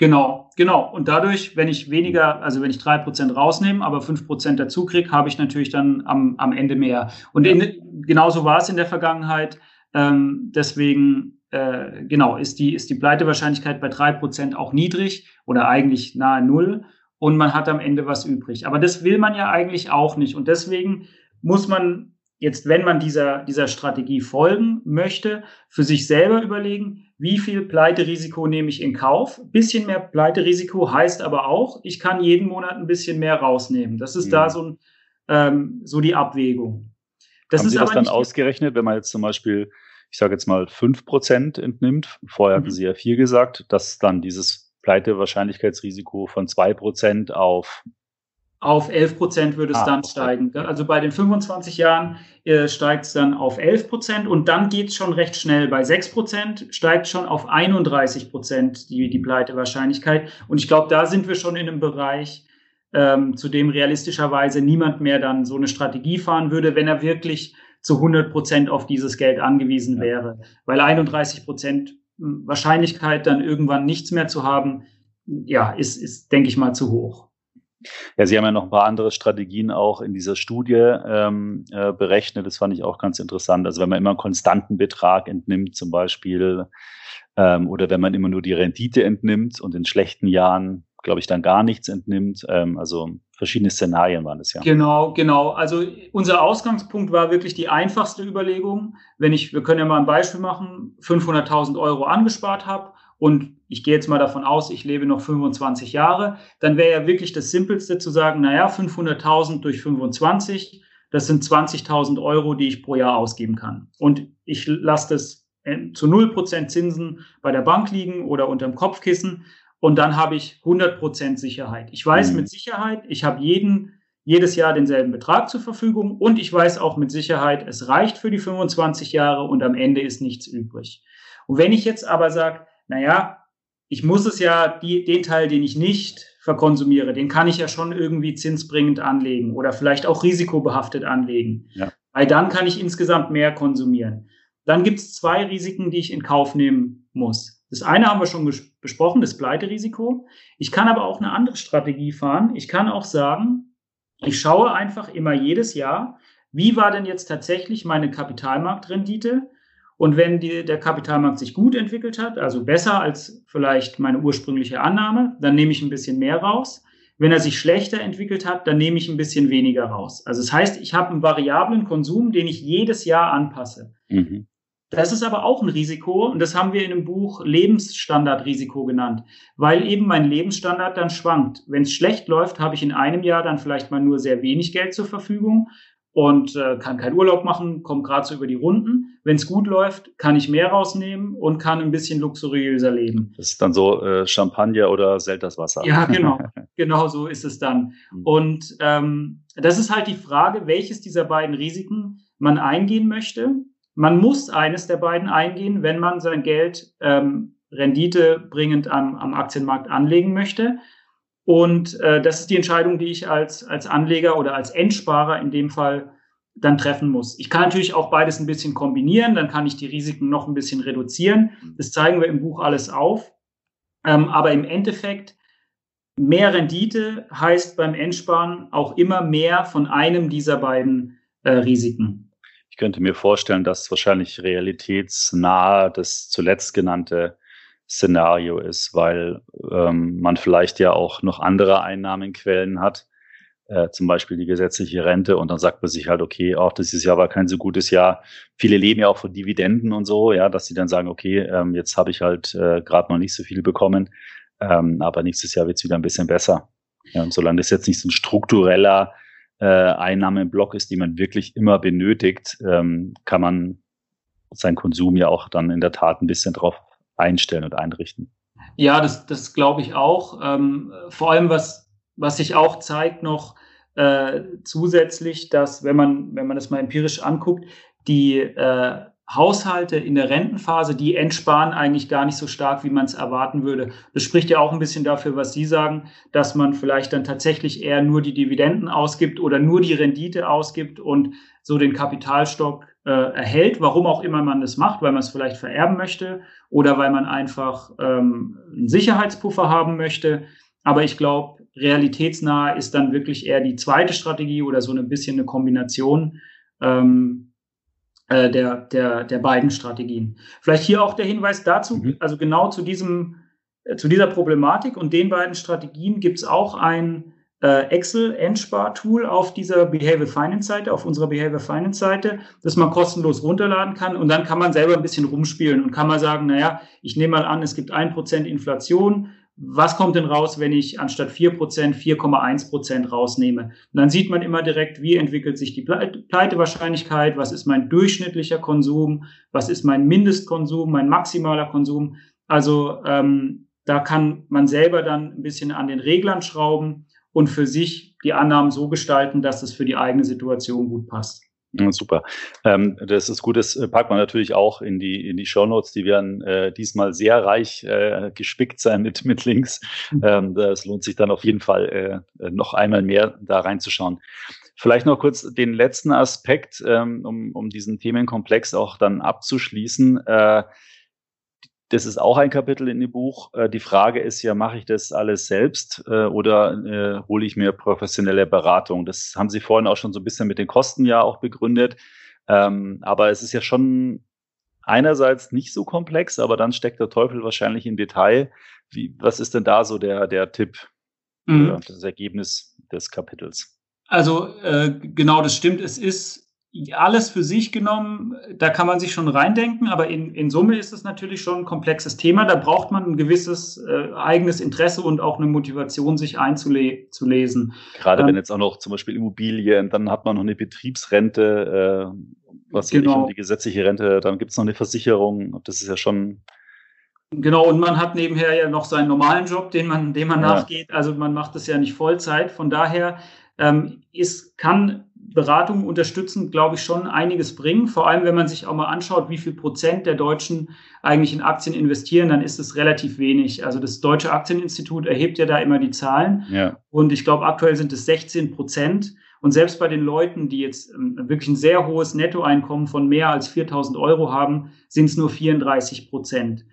Genau, genau. Und dadurch, wenn ich weniger, also wenn ich drei Prozent rausnehme, aber fünf Prozent dazu kriege, habe ich natürlich dann am, am Ende mehr. Und in, genauso war es in der Vergangenheit. Ähm, deswegen, äh, genau, ist die, ist die Pleitewahrscheinlichkeit bei drei Prozent auch niedrig oder eigentlich nahe Null. Und man hat am Ende was übrig. Aber das will man ja eigentlich auch nicht. Und deswegen muss man jetzt, wenn man dieser, dieser Strategie folgen möchte, für sich selber überlegen, wie viel Pleiterisiko nehme ich in Kauf. Ein bisschen mehr Pleiterisiko heißt aber auch, ich kann jeden Monat ein bisschen mehr rausnehmen. Das ist mhm. da so, ein, ähm, so die Abwägung. Das Haben ist Sie das dann ausgerechnet, wenn man jetzt zum Beispiel, ich sage jetzt mal, fünf Prozent entnimmt, vorher mhm. hatten Sie ja vier gesagt, dass dann dieses Pleitewahrscheinlichkeitsrisiko von zwei Prozent auf auf 11 Prozent würde es ah, dann okay. steigen. Also bei den 25 Jahren äh, steigt es dann auf 11 Prozent und dann geht es schon recht schnell. Bei 6 Prozent steigt schon auf 31 Prozent die, die Pleitewahrscheinlichkeit. Und ich glaube, da sind wir schon in einem Bereich, ähm, zu dem realistischerweise niemand mehr dann so eine Strategie fahren würde, wenn er wirklich zu 100 Prozent auf dieses Geld angewiesen ja. wäre. Weil 31 Prozent hm, Wahrscheinlichkeit, dann irgendwann nichts mehr zu haben, ja, ist, ist denke ich mal, zu hoch. Ja, Sie haben ja noch ein paar andere Strategien auch in dieser Studie ähm, äh, berechnet. Das fand ich auch ganz interessant. Also wenn man immer einen konstanten Betrag entnimmt, zum Beispiel, ähm, oder wenn man immer nur die Rendite entnimmt und in schlechten Jahren, glaube ich, dann gar nichts entnimmt. Ähm, also verschiedene Szenarien waren es ja. Genau, genau. Also unser Ausgangspunkt war wirklich die einfachste Überlegung. Wenn ich, wir können ja mal ein Beispiel machen, 500.000 Euro angespart habe und ich gehe jetzt mal davon aus, ich lebe noch 25 Jahre, dann wäre ja wirklich das Simpelste zu sagen, naja, 500.000 durch 25, das sind 20.000 Euro, die ich pro Jahr ausgeben kann. Und ich lasse das äh, zu 0% Zinsen bei der Bank liegen oder unterm Kopfkissen und dann habe ich 100% Sicherheit. Ich weiß mhm. mit Sicherheit, ich habe jeden jedes Jahr denselben Betrag zur Verfügung und ich weiß auch mit Sicherheit, es reicht für die 25 Jahre und am Ende ist nichts übrig. Und wenn ich jetzt aber sage, naja, ich muss es ja, die, den Teil, den ich nicht verkonsumiere, den kann ich ja schon irgendwie zinsbringend anlegen oder vielleicht auch risikobehaftet anlegen. Ja. Weil dann kann ich insgesamt mehr konsumieren. Dann gibt es zwei Risiken, die ich in Kauf nehmen muss. Das eine haben wir schon besprochen, das Pleiterisiko. Ich kann aber auch eine andere Strategie fahren. Ich kann auch sagen, ich schaue einfach immer jedes Jahr, wie war denn jetzt tatsächlich meine Kapitalmarktrendite und wenn die, der Kapitalmarkt sich gut entwickelt hat, also besser als vielleicht meine ursprüngliche Annahme, dann nehme ich ein bisschen mehr raus. Wenn er sich schlechter entwickelt hat, dann nehme ich ein bisschen weniger raus. Also das heißt, ich habe einen variablen Konsum, den ich jedes Jahr anpasse. Mhm. Das ist aber auch ein Risiko und das haben wir in dem Buch Lebensstandardrisiko genannt, weil eben mein Lebensstandard dann schwankt. Wenn es schlecht läuft, habe ich in einem Jahr dann vielleicht mal nur sehr wenig Geld zur Verfügung und äh, kann keinen Urlaub machen, kommt gerade so über die Runden. Wenn es gut läuft, kann ich mehr rausnehmen und kann ein bisschen luxuriöser leben. Das ist dann so äh, Champagner oder Selterswasser. Ja, genau. genau so ist es dann. Mhm. Und ähm, das ist halt die Frage, welches dieser beiden Risiken man eingehen möchte. Man muss eines der beiden eingehen, wenn man sein Geld ähm, renditebringend am, am Aktienmarkt anlegen möchte. Und äh, das ist die Entscheidung, die ich als, als Anleger oder als Endsparer in dem Fall dann treffen muss. Ich kann natürlich auch beides ein bisschen kombinieren, dann kann ich die Risiken noch ein bisschen reduzieren. Das zeigen wir im Buch alles auf. Ähm, aber im Endeffekt, mehr Rendite heißt beim Endsparen auch immer mehr von einem dieser beiden äh, Risiken. Ich könnte mir vorstellen, dass wahrscheinlich realitätsnah das zuletzt genannte Szenario ist, weil ähm, man vielleicht ja auch noch andere Einnahmenquellen hat, äh, zum Beispiel die gesetzliche Rente und dann sagt man sich halt, okay, auch dieses Jahr war kein so gutes Jahr. Viele leben ja auch von Dividenden und so, ja, dass sie dann sagen, okay, ähm, jetzt habe ich halt äh, gerade noch nicht so viel bekommen, ähm, aber nächstes Jahr wird es wieder ein bisschen besser. Ja, und solange das jetzt nicht so ein struktureller äh, Einnahmenblock ist, den man wirklich immer benötigt, ähm, kann man seinen Konsum ja auch dann in der Tat ein bisschen drauf einstellen und einrichten. Ja, das, das glaube ich auch. Ähm, vor allem, was, was sich auch zeigt noch äh, zusätzlich, dass, wenn man, wenn man das mal empirisch anguckt, die äh, Haushalte in der Rentenphase, die entsparen eigentlich gar nicht so stark, wie man es erwarten würde. Das spricht ja auch ein bisschen dafür, was Sie sagen, dass man vielleicht dann tatsächlich eher nur die Dividenden ausgibt oder nur die Rendite ausgibt und so den Kapitalstock äh, erhält, warum auch immer man das macht, weil man es vielleicht vererben möchte oder weil man einfach ähm, einen Sicherheitspuffer haben möchte. Aber ich glaube, realitätsnah ist dann wirklich eher die zweite Strategie oder so ein bisschen eine Kombination ähm, äh, der, der, der beiden Strategien. Vielleicht hier auch der Hinweis dazu, mhm. also genau zu diesem, äh, zu dieser Problematik und den beiden Strategien gibt es auch ein Excel-Endspar-Tool auf dieser Behavior Finance-Seite, auf unserer Behavior Finance-Seite, das man kostenlos runterladen kann. Und dann kann man selber ein bisschen rumspielen und kann mal sagen, naja, ich nehme mal an, es gibt ein Prozent Inflation. Was kommt denn raus, wenn ich anstatt vier Prozent 4,1 Prozent rausnehme? Und dann sieht man immer direkt, wie entwickelt sich die Pleitewahrscheinlichkeit, was ist mein durchschnittlicher Konsum, was ist mein Mindestkonsum, mein maximaler Konsum. Also ähm, da kann man selber dann ein bisschen an den Reglern schrauben und für sich die Annahmen so gestalten, dass es für die eigene Situation gut passt. Super. Ähm, das ist gut, das äh, packt man natürlich auch in die, in die Shownotes. Die werden äh, diesmal sehr reich äh, gespickt sein mit, mit Links. Mhm. Ähm, das lohnt sich dann auf jeden Fall äh, noch einmal mehr da reinzuschauen. Vielleicht noch kurz den letzten Aspekt, ähm, um, um diesen Themenkomplex auch dann abzuschließen. Äh, das ist auch ein Kapitel in dem Buch. Äh, die Frage ist ja, mache ich das alles selbst äh, oder äh, hole ich mir professionelle Beratung? Das haben Sie vorhin auch schon so ein bisschen mit den Kosten ja auch begründet. Ähm, aber es ist ja schon einerseits nicht so komplex, aber dann steckt der Teufel wahrscheinlich im Detail. Wie, was ist denn da so der, der Tipp, mhm. das Ergebnis des Kapitels? Also äh, genau, das stimmt. Es ist alles für sich genommen, da kann man sich schon reindenken, aber in, in Summe ist es natürlich schon ein komplexes Thema. Da braucht man ein gewisses äh, eigenes Interesse und auch eine Motivation, sich einzulesen. Gerade ähm, wenn jetzt auch noch zum Beispiel Immobilien, dann hat man noch eine Betriebsrente, äh, was genau. die gesetzliche Rente, dann gibt es noch eine Versicherung. Das ist ja schon Genau, und man hat nebenher ja noch seinen normalen Job, den man, dem man ja. nachgeht. Also man macht das ja nicht Vollzeit. Von daher ähm, ist, kann Beratung unterstützend, glaube ich, schon einiges bringen. Vor allem, wenn man sich auch mal anschaut, wie viel Prozent der Deutschen eigentlich in Aktien investieren, dann ist es relativ wenig. Also das Deutsche Aktieninstitut erhebt ja da immer die Zahlen. Ja. Und ich glaube, aktuell sind es 16 Prozent. Und selbst bei den Leuten, die jetzt ähm, wirklich ein sehr hohes Nettoeinkommen von mehr als 4000 Euro haben, sind es nur 34 Prozent.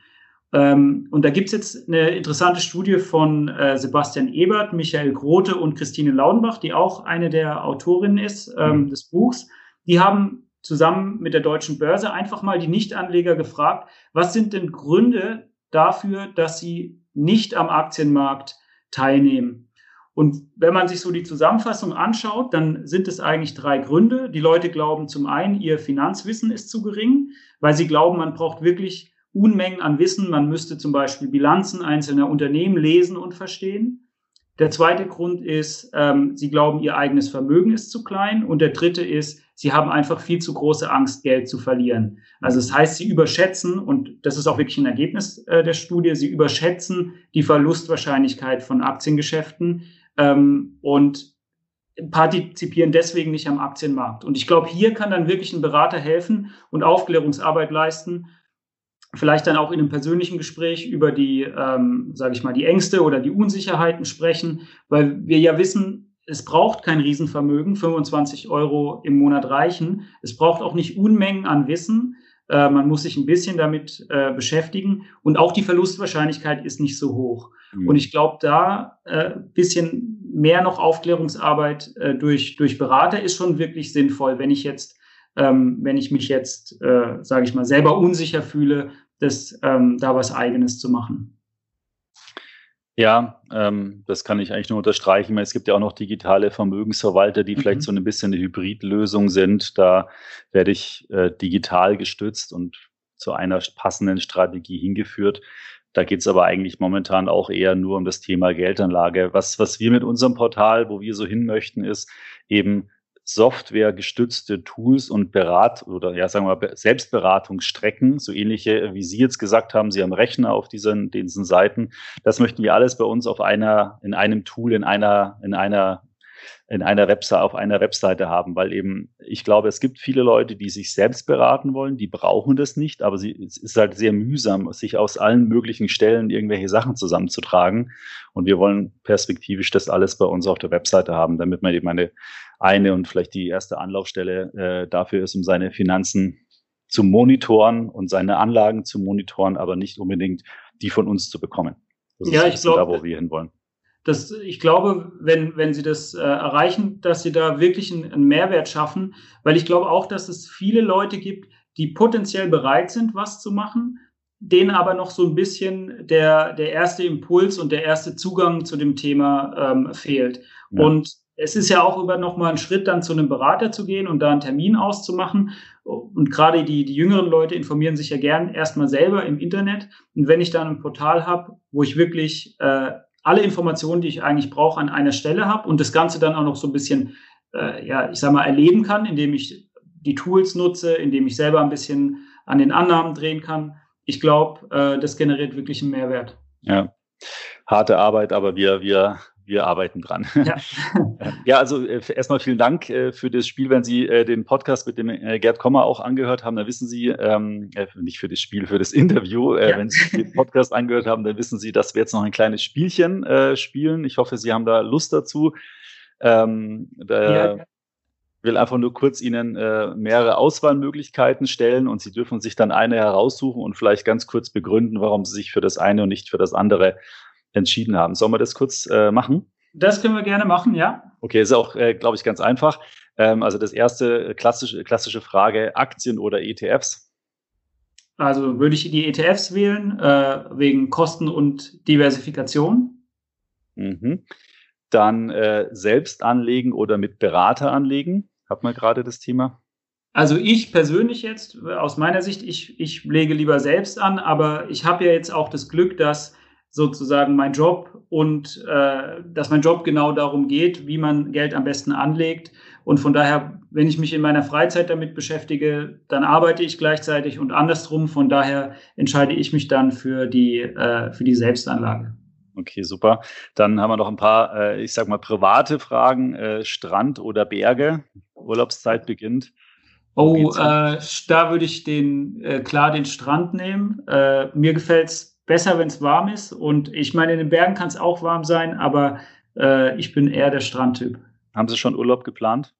Ähm, und da gibt es jetzt eine interessante Studie von äh, Sebastian Ebert, Michael Grote und Christine Laudenbach, die auch eine der Autorinnen ist ähm, mhm. des Buchs. Die haben zusammen mit der deutschen Börse einfach mal die Nichtanleger gefragt, was sind denn Gründe dafür, dass sie nicht am Aktienmarkt teilnehmen? Und wenn man sich so die Zusammenfassung anschaut, dann sind es eigentlich drei Gründe. Die Leute glauben zum einen, ihr Finanzwissen ist zu gering. weil sie glauben, man braucht wirklich Unmengen an Wissen. Man müsste zum Beispiel Bilanzen einzelner Unternehmen lesen und verstehen. Der zweite Grund ist, ähm, sie glauben, ihr eigenes Vermögen ist zu klein. Und der dritte ist, sie haben einfach viel zu große Angst, Geld zu verlieren. Also das heißt, sie überschätzen, und das ist auch wirklich ein Ergebnis äh, der Studie, sie überschätzen die Verlustwahrscheinlichkeit von Aktiengeschäften ähm, und partizipieren deswegen nicht am Aktienmarkt. Und ich glaube, hier kann dann wirklich ein Berater helfen und Aufklärungsarbeit leisten, vielleicht dann auch in einem persönlichen Gespräch über die, ähm, sage ich mal, die Ängste oder die Unsicherheiten sprechen, weil wir ja wissen, es braucht kein Riesenvermögen, 25 Euro im Monat reichen. Es braucht auch nicht Unmengen an Wissen. Äh, man muss sich ein bisschen damit äh, beschäftigen und auch die Verlustwahrscheinlichkeit ist nicht so hoch. Mhm. Und ich glaube, da äh, bisschen mehr noch Aufklärungsarbeit äh, durch, durch Berater ist schon wirklich sinnvoll, wenn ich jetzt ähm, wenn ich mich jetzt, äh, sage ich mal, selber unsicher fühle, das, ähm, da was Eigenes zu machen. Ja, ähm, das kann ich eigentlich nur unterstreichen. Es gibt ja auch noch digitale Vermögensverwalter, die mhm. vielleicht so ein bisschen eine Hybridlösung sind. Da werde ich äh, digital gestützt und zu einer passenden Strategie hingeführt. Da geht es aber eigentlich momentan auch eher nur um das Thema Geldanlage. Was, was wir mit unserem Portal, wo wir so hin möchten, ist eben softwaregestützte Tools und Berat oder ja, sagen wir Selbstberatungsstrecken, so ähnliche, wie Sie jetzt gesagt haben, Sie haben Rechner auf diesen, diesen Seiten. Das möchten wir alles bei uns auf einer, in einem Tool, in einer, in einer in einer Webseite, auf einer Webseite haben, weil eben, ich glaube, es gibt viele Leute, die sich selbst beraten wollen, die brauchen das nicht, aber sie, es ist halt sehr mühsam, sich aus allen möglichen Stellen irgendwelche Sachen zusammenzutragen. Und wir wollen perspektivisch das alles bei uns auf der Webseite haben, damit man eben eine, eine und vielleicht die erste Anlaufstelle äh, dafür ist, um seine Finanzen zu monitoren und seine Anlagen zu monitoren, aber nicht unbedingt die von uns zu bekommen. Das ja, ist ich glaube, da, wo wir hinwollen das, ich glaube, wenn, wenn sie das äh, erreichen, dass sie da wirklich einen, einen, Mehrwert schaffen, weil ich glaube auch, dass es viele Leute gibt, die potenziell bereit sind, was zu machen, denen aber noch so ein bisschen der, der erste Impuls und der erste Zugang zu dem Thema ähm, fehlt. Ja. Und es ist ja auch über nochmal ein Schritt, dann zu einem Berater zu gehen und da einen Termin auszumachen. Und gerade die, die jüngeren Leute informieren sich ja gern erstmal selber im Internet. Und wenn ich dann ein Portal habe, wo ich wirklich äh, alle Informationen, die ich eigentlich brauche, an einer Stelle habe und das Ganze dann auch noch so ein bisschen, äh, ja, ich sag mal, erleben kann, indem ich die Tools nutze, indem ich selber ein bisschen an den Annahmen drehen kann. Ich glaube, äh, das generiert wirklich einen Mehrwert. Ja, harte Arbeit, aber wir, wir wir arbeiten dran. Ja, ja also äh, erstmal vielen Dank äh, für das Spiel. Wenn Sie äh, den Podcast mit dem äh, Gerd Kommer auch angehört haben, dann wissen Sie, ähm, äh, nicht für das Spiel, für das Interview, äh, ja. wenn Sie den Podcast angehört haben, dann wissen Sie, dass wir jetzt noch ein kleines Spielchen spielen. Ich hoffe, Sie haben da Lust dazu. Ähm, da ja. will einfach nur kurz Ihnen mehrere Auswahlmöglichkeiten stellen und Sie dürfen sich dann eine heraussuchen und vielleicht ganz kurz begründen, warum Sie sich für das eine und nicht für das andere entschieden haben. Sollen wir das kurz äh, machen? Das können wir gerne machen, ja. Okay, ist auch, äh, glaube ich, ganz einfach. Ähm, also das erste klassische, klassische Frage, Aktien oder ETFs? Also würde ich die ETFs wählen, äh, wegen Kosten und Diversifikation. Mhm. Dann äh, selbst anlegen oder mit Berater anlegen. Hat man gerade das Thema? Also ich persönlich jetzt, aus meiner Sicht, ich, ich lege lieber selbst an, aber ich habe ja jetzt auch das Glück, dass sozusagen mein Job und äh, dass mein Job genau darum geht, wie man Geld am besten anlegt. Und von daher, wenn ich mich in meiner Freizeit damit beschäftige, dann arbeite ich gleichzeitig und andersrum. Von daher entscheide ich mich dann für die, äh, für die Selbstanlage. Okay, super. Dann haben wir noch ein paar, äh, ich sag mal, private Fragen. Äh, Strand oder Berge? Urlaubszeit beginnt. Oh, äh, da würde ich den äh, klar den Strand nehmen. Mir gefällt es besser, wenn es warm ist. Und ich meine, in den Bergen kann es auch warm sein, aber äh, ich bin eher der Strandtyp. Haben Sie schon Urlaub geplant?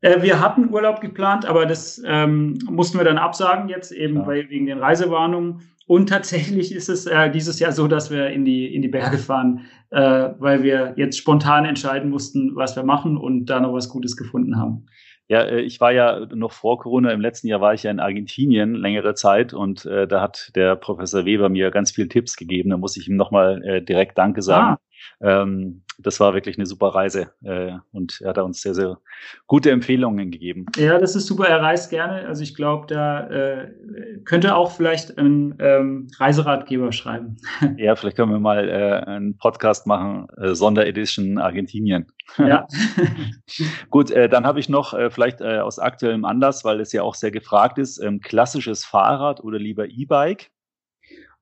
Äh, wir hatten Urlaub geplant, aber das ähm, mussten wir dann absagen jetzt eben weil, wegen den Reisewarnungen. Und tatsächlich ist es äh, dieses Jahr so, dass wir in die, in die Berge fahren, äh, weil wir jetzt spontan entscheiden mussten, was wir machen und da noch was Gutes gefunden haben. Ja, äh, ich war ja noch vor Corona, im letzten Jahr war ich ja in Argentinien längere Zeit und äh, da hat der Professor Weber mir ganz viele Tipps gegeben. Da muss ich ihm nochmal äh, direkt Danke sagen. Ah. Ähm, das war wirklich eine super Reise äh, und er hat uns sehr, sehr gute Empfehlungen gegeben. Ja, das ist super. Er reist gerne. Also ich glaube, da äh, könnte auch vielleicht ein ähm, Reiseratgeber schreiben. Ja, vielleicht können wir mal äh, einen Podcast machen, äh, Sonderedition Argentinien. Ja. Gut, äh, dann habe ich noch äh, vielleicht aus aktuellem Anlass, weil es ja auch sehr gefragt ist, ähm, klassisches Fahrrad oder lieber E-Bike?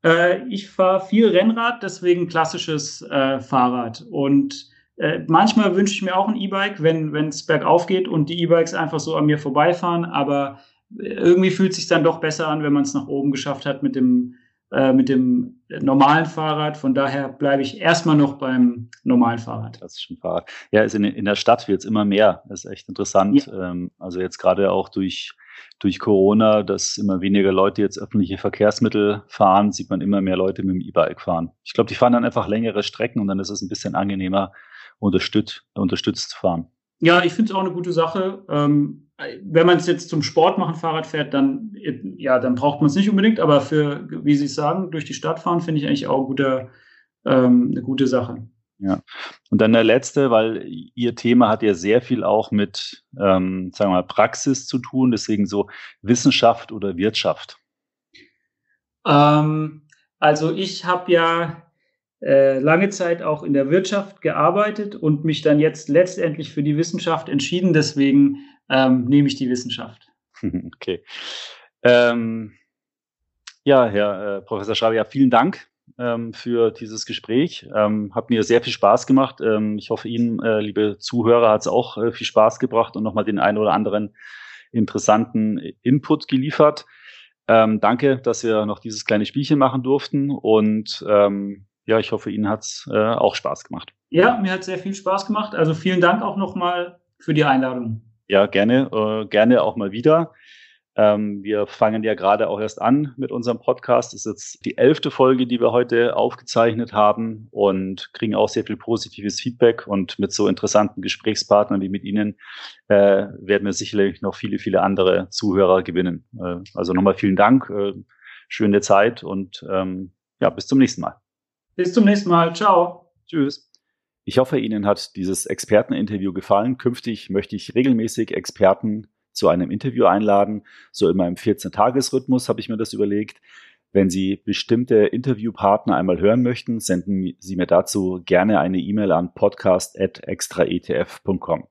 Äh, ich fahre viel Rennrad, deswegen klassisches äh, Fahrrad. Und äh, manchmal wünsche ich mir auch ein E-Bike, wenn es bergauf geht und die E-Bikes einfach so an mir vorbeifahren. Aber irgendwie fühlt es sich dann doch besser an, wenn man es nach oben geschafft hat mit dem, äh, mit dem normalen Fahrrad. Von daher bleibe ich erstmal noch beim normalen Fahrrad. Klassischen Fahrrad. Ja, ist in, in der Stadt wird es immer mehr. Das ist echt interessant. Ja. Ähm, also jetzt gerade auch durch durch Corona, dass immer weniger Leute jetzt öffentliche Verkehrsmittel fahren, sieht man immer mehr Leute mit dem E-Bike fahren. Ich glaube, die fahren dann einfach längere Strecken und dann ist es ein bisschen angenehmer, unterstützt, unterstützt zu fahren. Ja, ich finde es auch eine gute Sache. Ähm, wenn man es jetzt zum Sport machen, Fahrrad fährt, dann, ja, dann braucht man es nicht unbedingt, aber für, wie Sie sagen, durch die Stadt fahren, finde ich eigentlich auch guter, ähm, eine gute Sache. Ja. Und dann der letzte, weil Ihr Thema hat ja sehr viel auch mit, ähm, sagen wir mal, Praxis zu tun, deswegen so Wissenschaft oder Wirtschaft. Ähm, also ich habe ja äh, lange Zeit auch in der Wirtschaft gearbeitet und mich dann jetzt letztendlich für die Wissenschaft entschieden. Deswegen ähm, nehme ich die Wissenschaft. Okay. Ähm, ja, Herr äh, Professor Schrabe, ja, vielen Dank ähm, für dieses Gespräch. Ähm, hat mir sehr viel Spaß gemacht. Ähm, ich hoffe, Ihnen, äh, liebe Zuhörer, hat es auch äh, viel Spaß gebracht und nochmal den einen oder anderen interessanten Input geliefert. Ähm, danke, dass wir noch dieses kleine Spielchen machen durften und ähm, ja, ich hoffe, Ihnen hat es äh, auch Spaß gemacht. Ja, mir hat sehr viel Spaß gemacht. Also vielen Dank auch nochmal für die Einladung. Ja, gerne, äh, gerne auch mal wieder. Ähm, wir fangen ja gerade auch erst an mit unserem Podcast. Das ist jetzt die elfte Folge, die wir heute aufgezeichnet haben und kriegen auch sehr viel positives Feedback. Und mit so interessanten Gesprächspartnern wie mit Ihnen äh, werden wir sicherlich noch viele, viele andere Zuhörer gewinnen. Äh, also nochmal vielen Dank, äh, schöne Zeit und ähm, ja, bis zum nächsten Mal. Bis zum nächsten Mal. Ciao. Tschüss. Ich hoffe, Ihnen hat dieses Experteninterview gefallen. Künftig möchte ich regelmäßig Experten zu einem Interview einladen. So in meinem 14-Tages-Rhythmus habe ich mir das überlegt. Wenn Sie bestimmte Interviewpartner einmal hören möchten, senden Sie mir dazu gerne eine E-Mail an podcast.extraetf.com.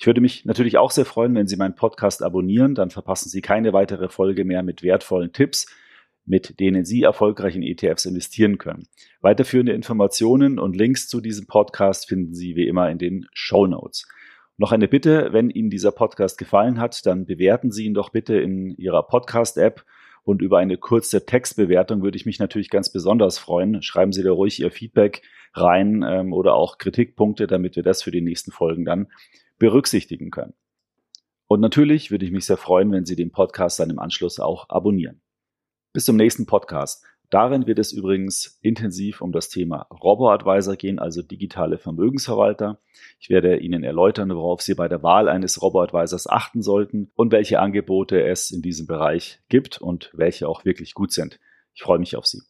Ich würde mich natürlich auch sehr freuen, wenn Sie meinen Podcast abonnieren, dann verpassen Sie keine weitere Folge mehr mit wertvollen Tipps, mit denen Sie erfolgreich in ETFs investieren können. Weiterführende Informationen und Links zu diesem Podcast finden Sie wie immer in den Show Notes. Noch eine Bitte, wenn Ihnen dieser Podcast gefallen hat, dann bewerten Sie ihn doch bitte in Ihrer Podcast-App und über eine kurze Textbewertung würde ich mich natürlich ganz besonders freuen. Schreiben Sie da ruhig Ihr Feedback rein ähm, oder auch Kritikpunkte, damit wir das für die nächsten Folgen dann berücksichtigen können. Und natürlich würde ich mich sehr freuen, wenn Sie den Podcast dann im Anschluss auch abonnieren. Bis zum nächsten Podcast. Darin wird es übrigens intensiv um das Thema Robo-Advisor gehen, also digitale Vermögensverwalter. Ich werde Ihnen erläutern, worauf Sie bei der Wahl eines Robo-Advisors achten sollten und welche Angebote es in diesem Bereich gibt und welche auch wirklich gut sind. Ich freue mich auf Sie.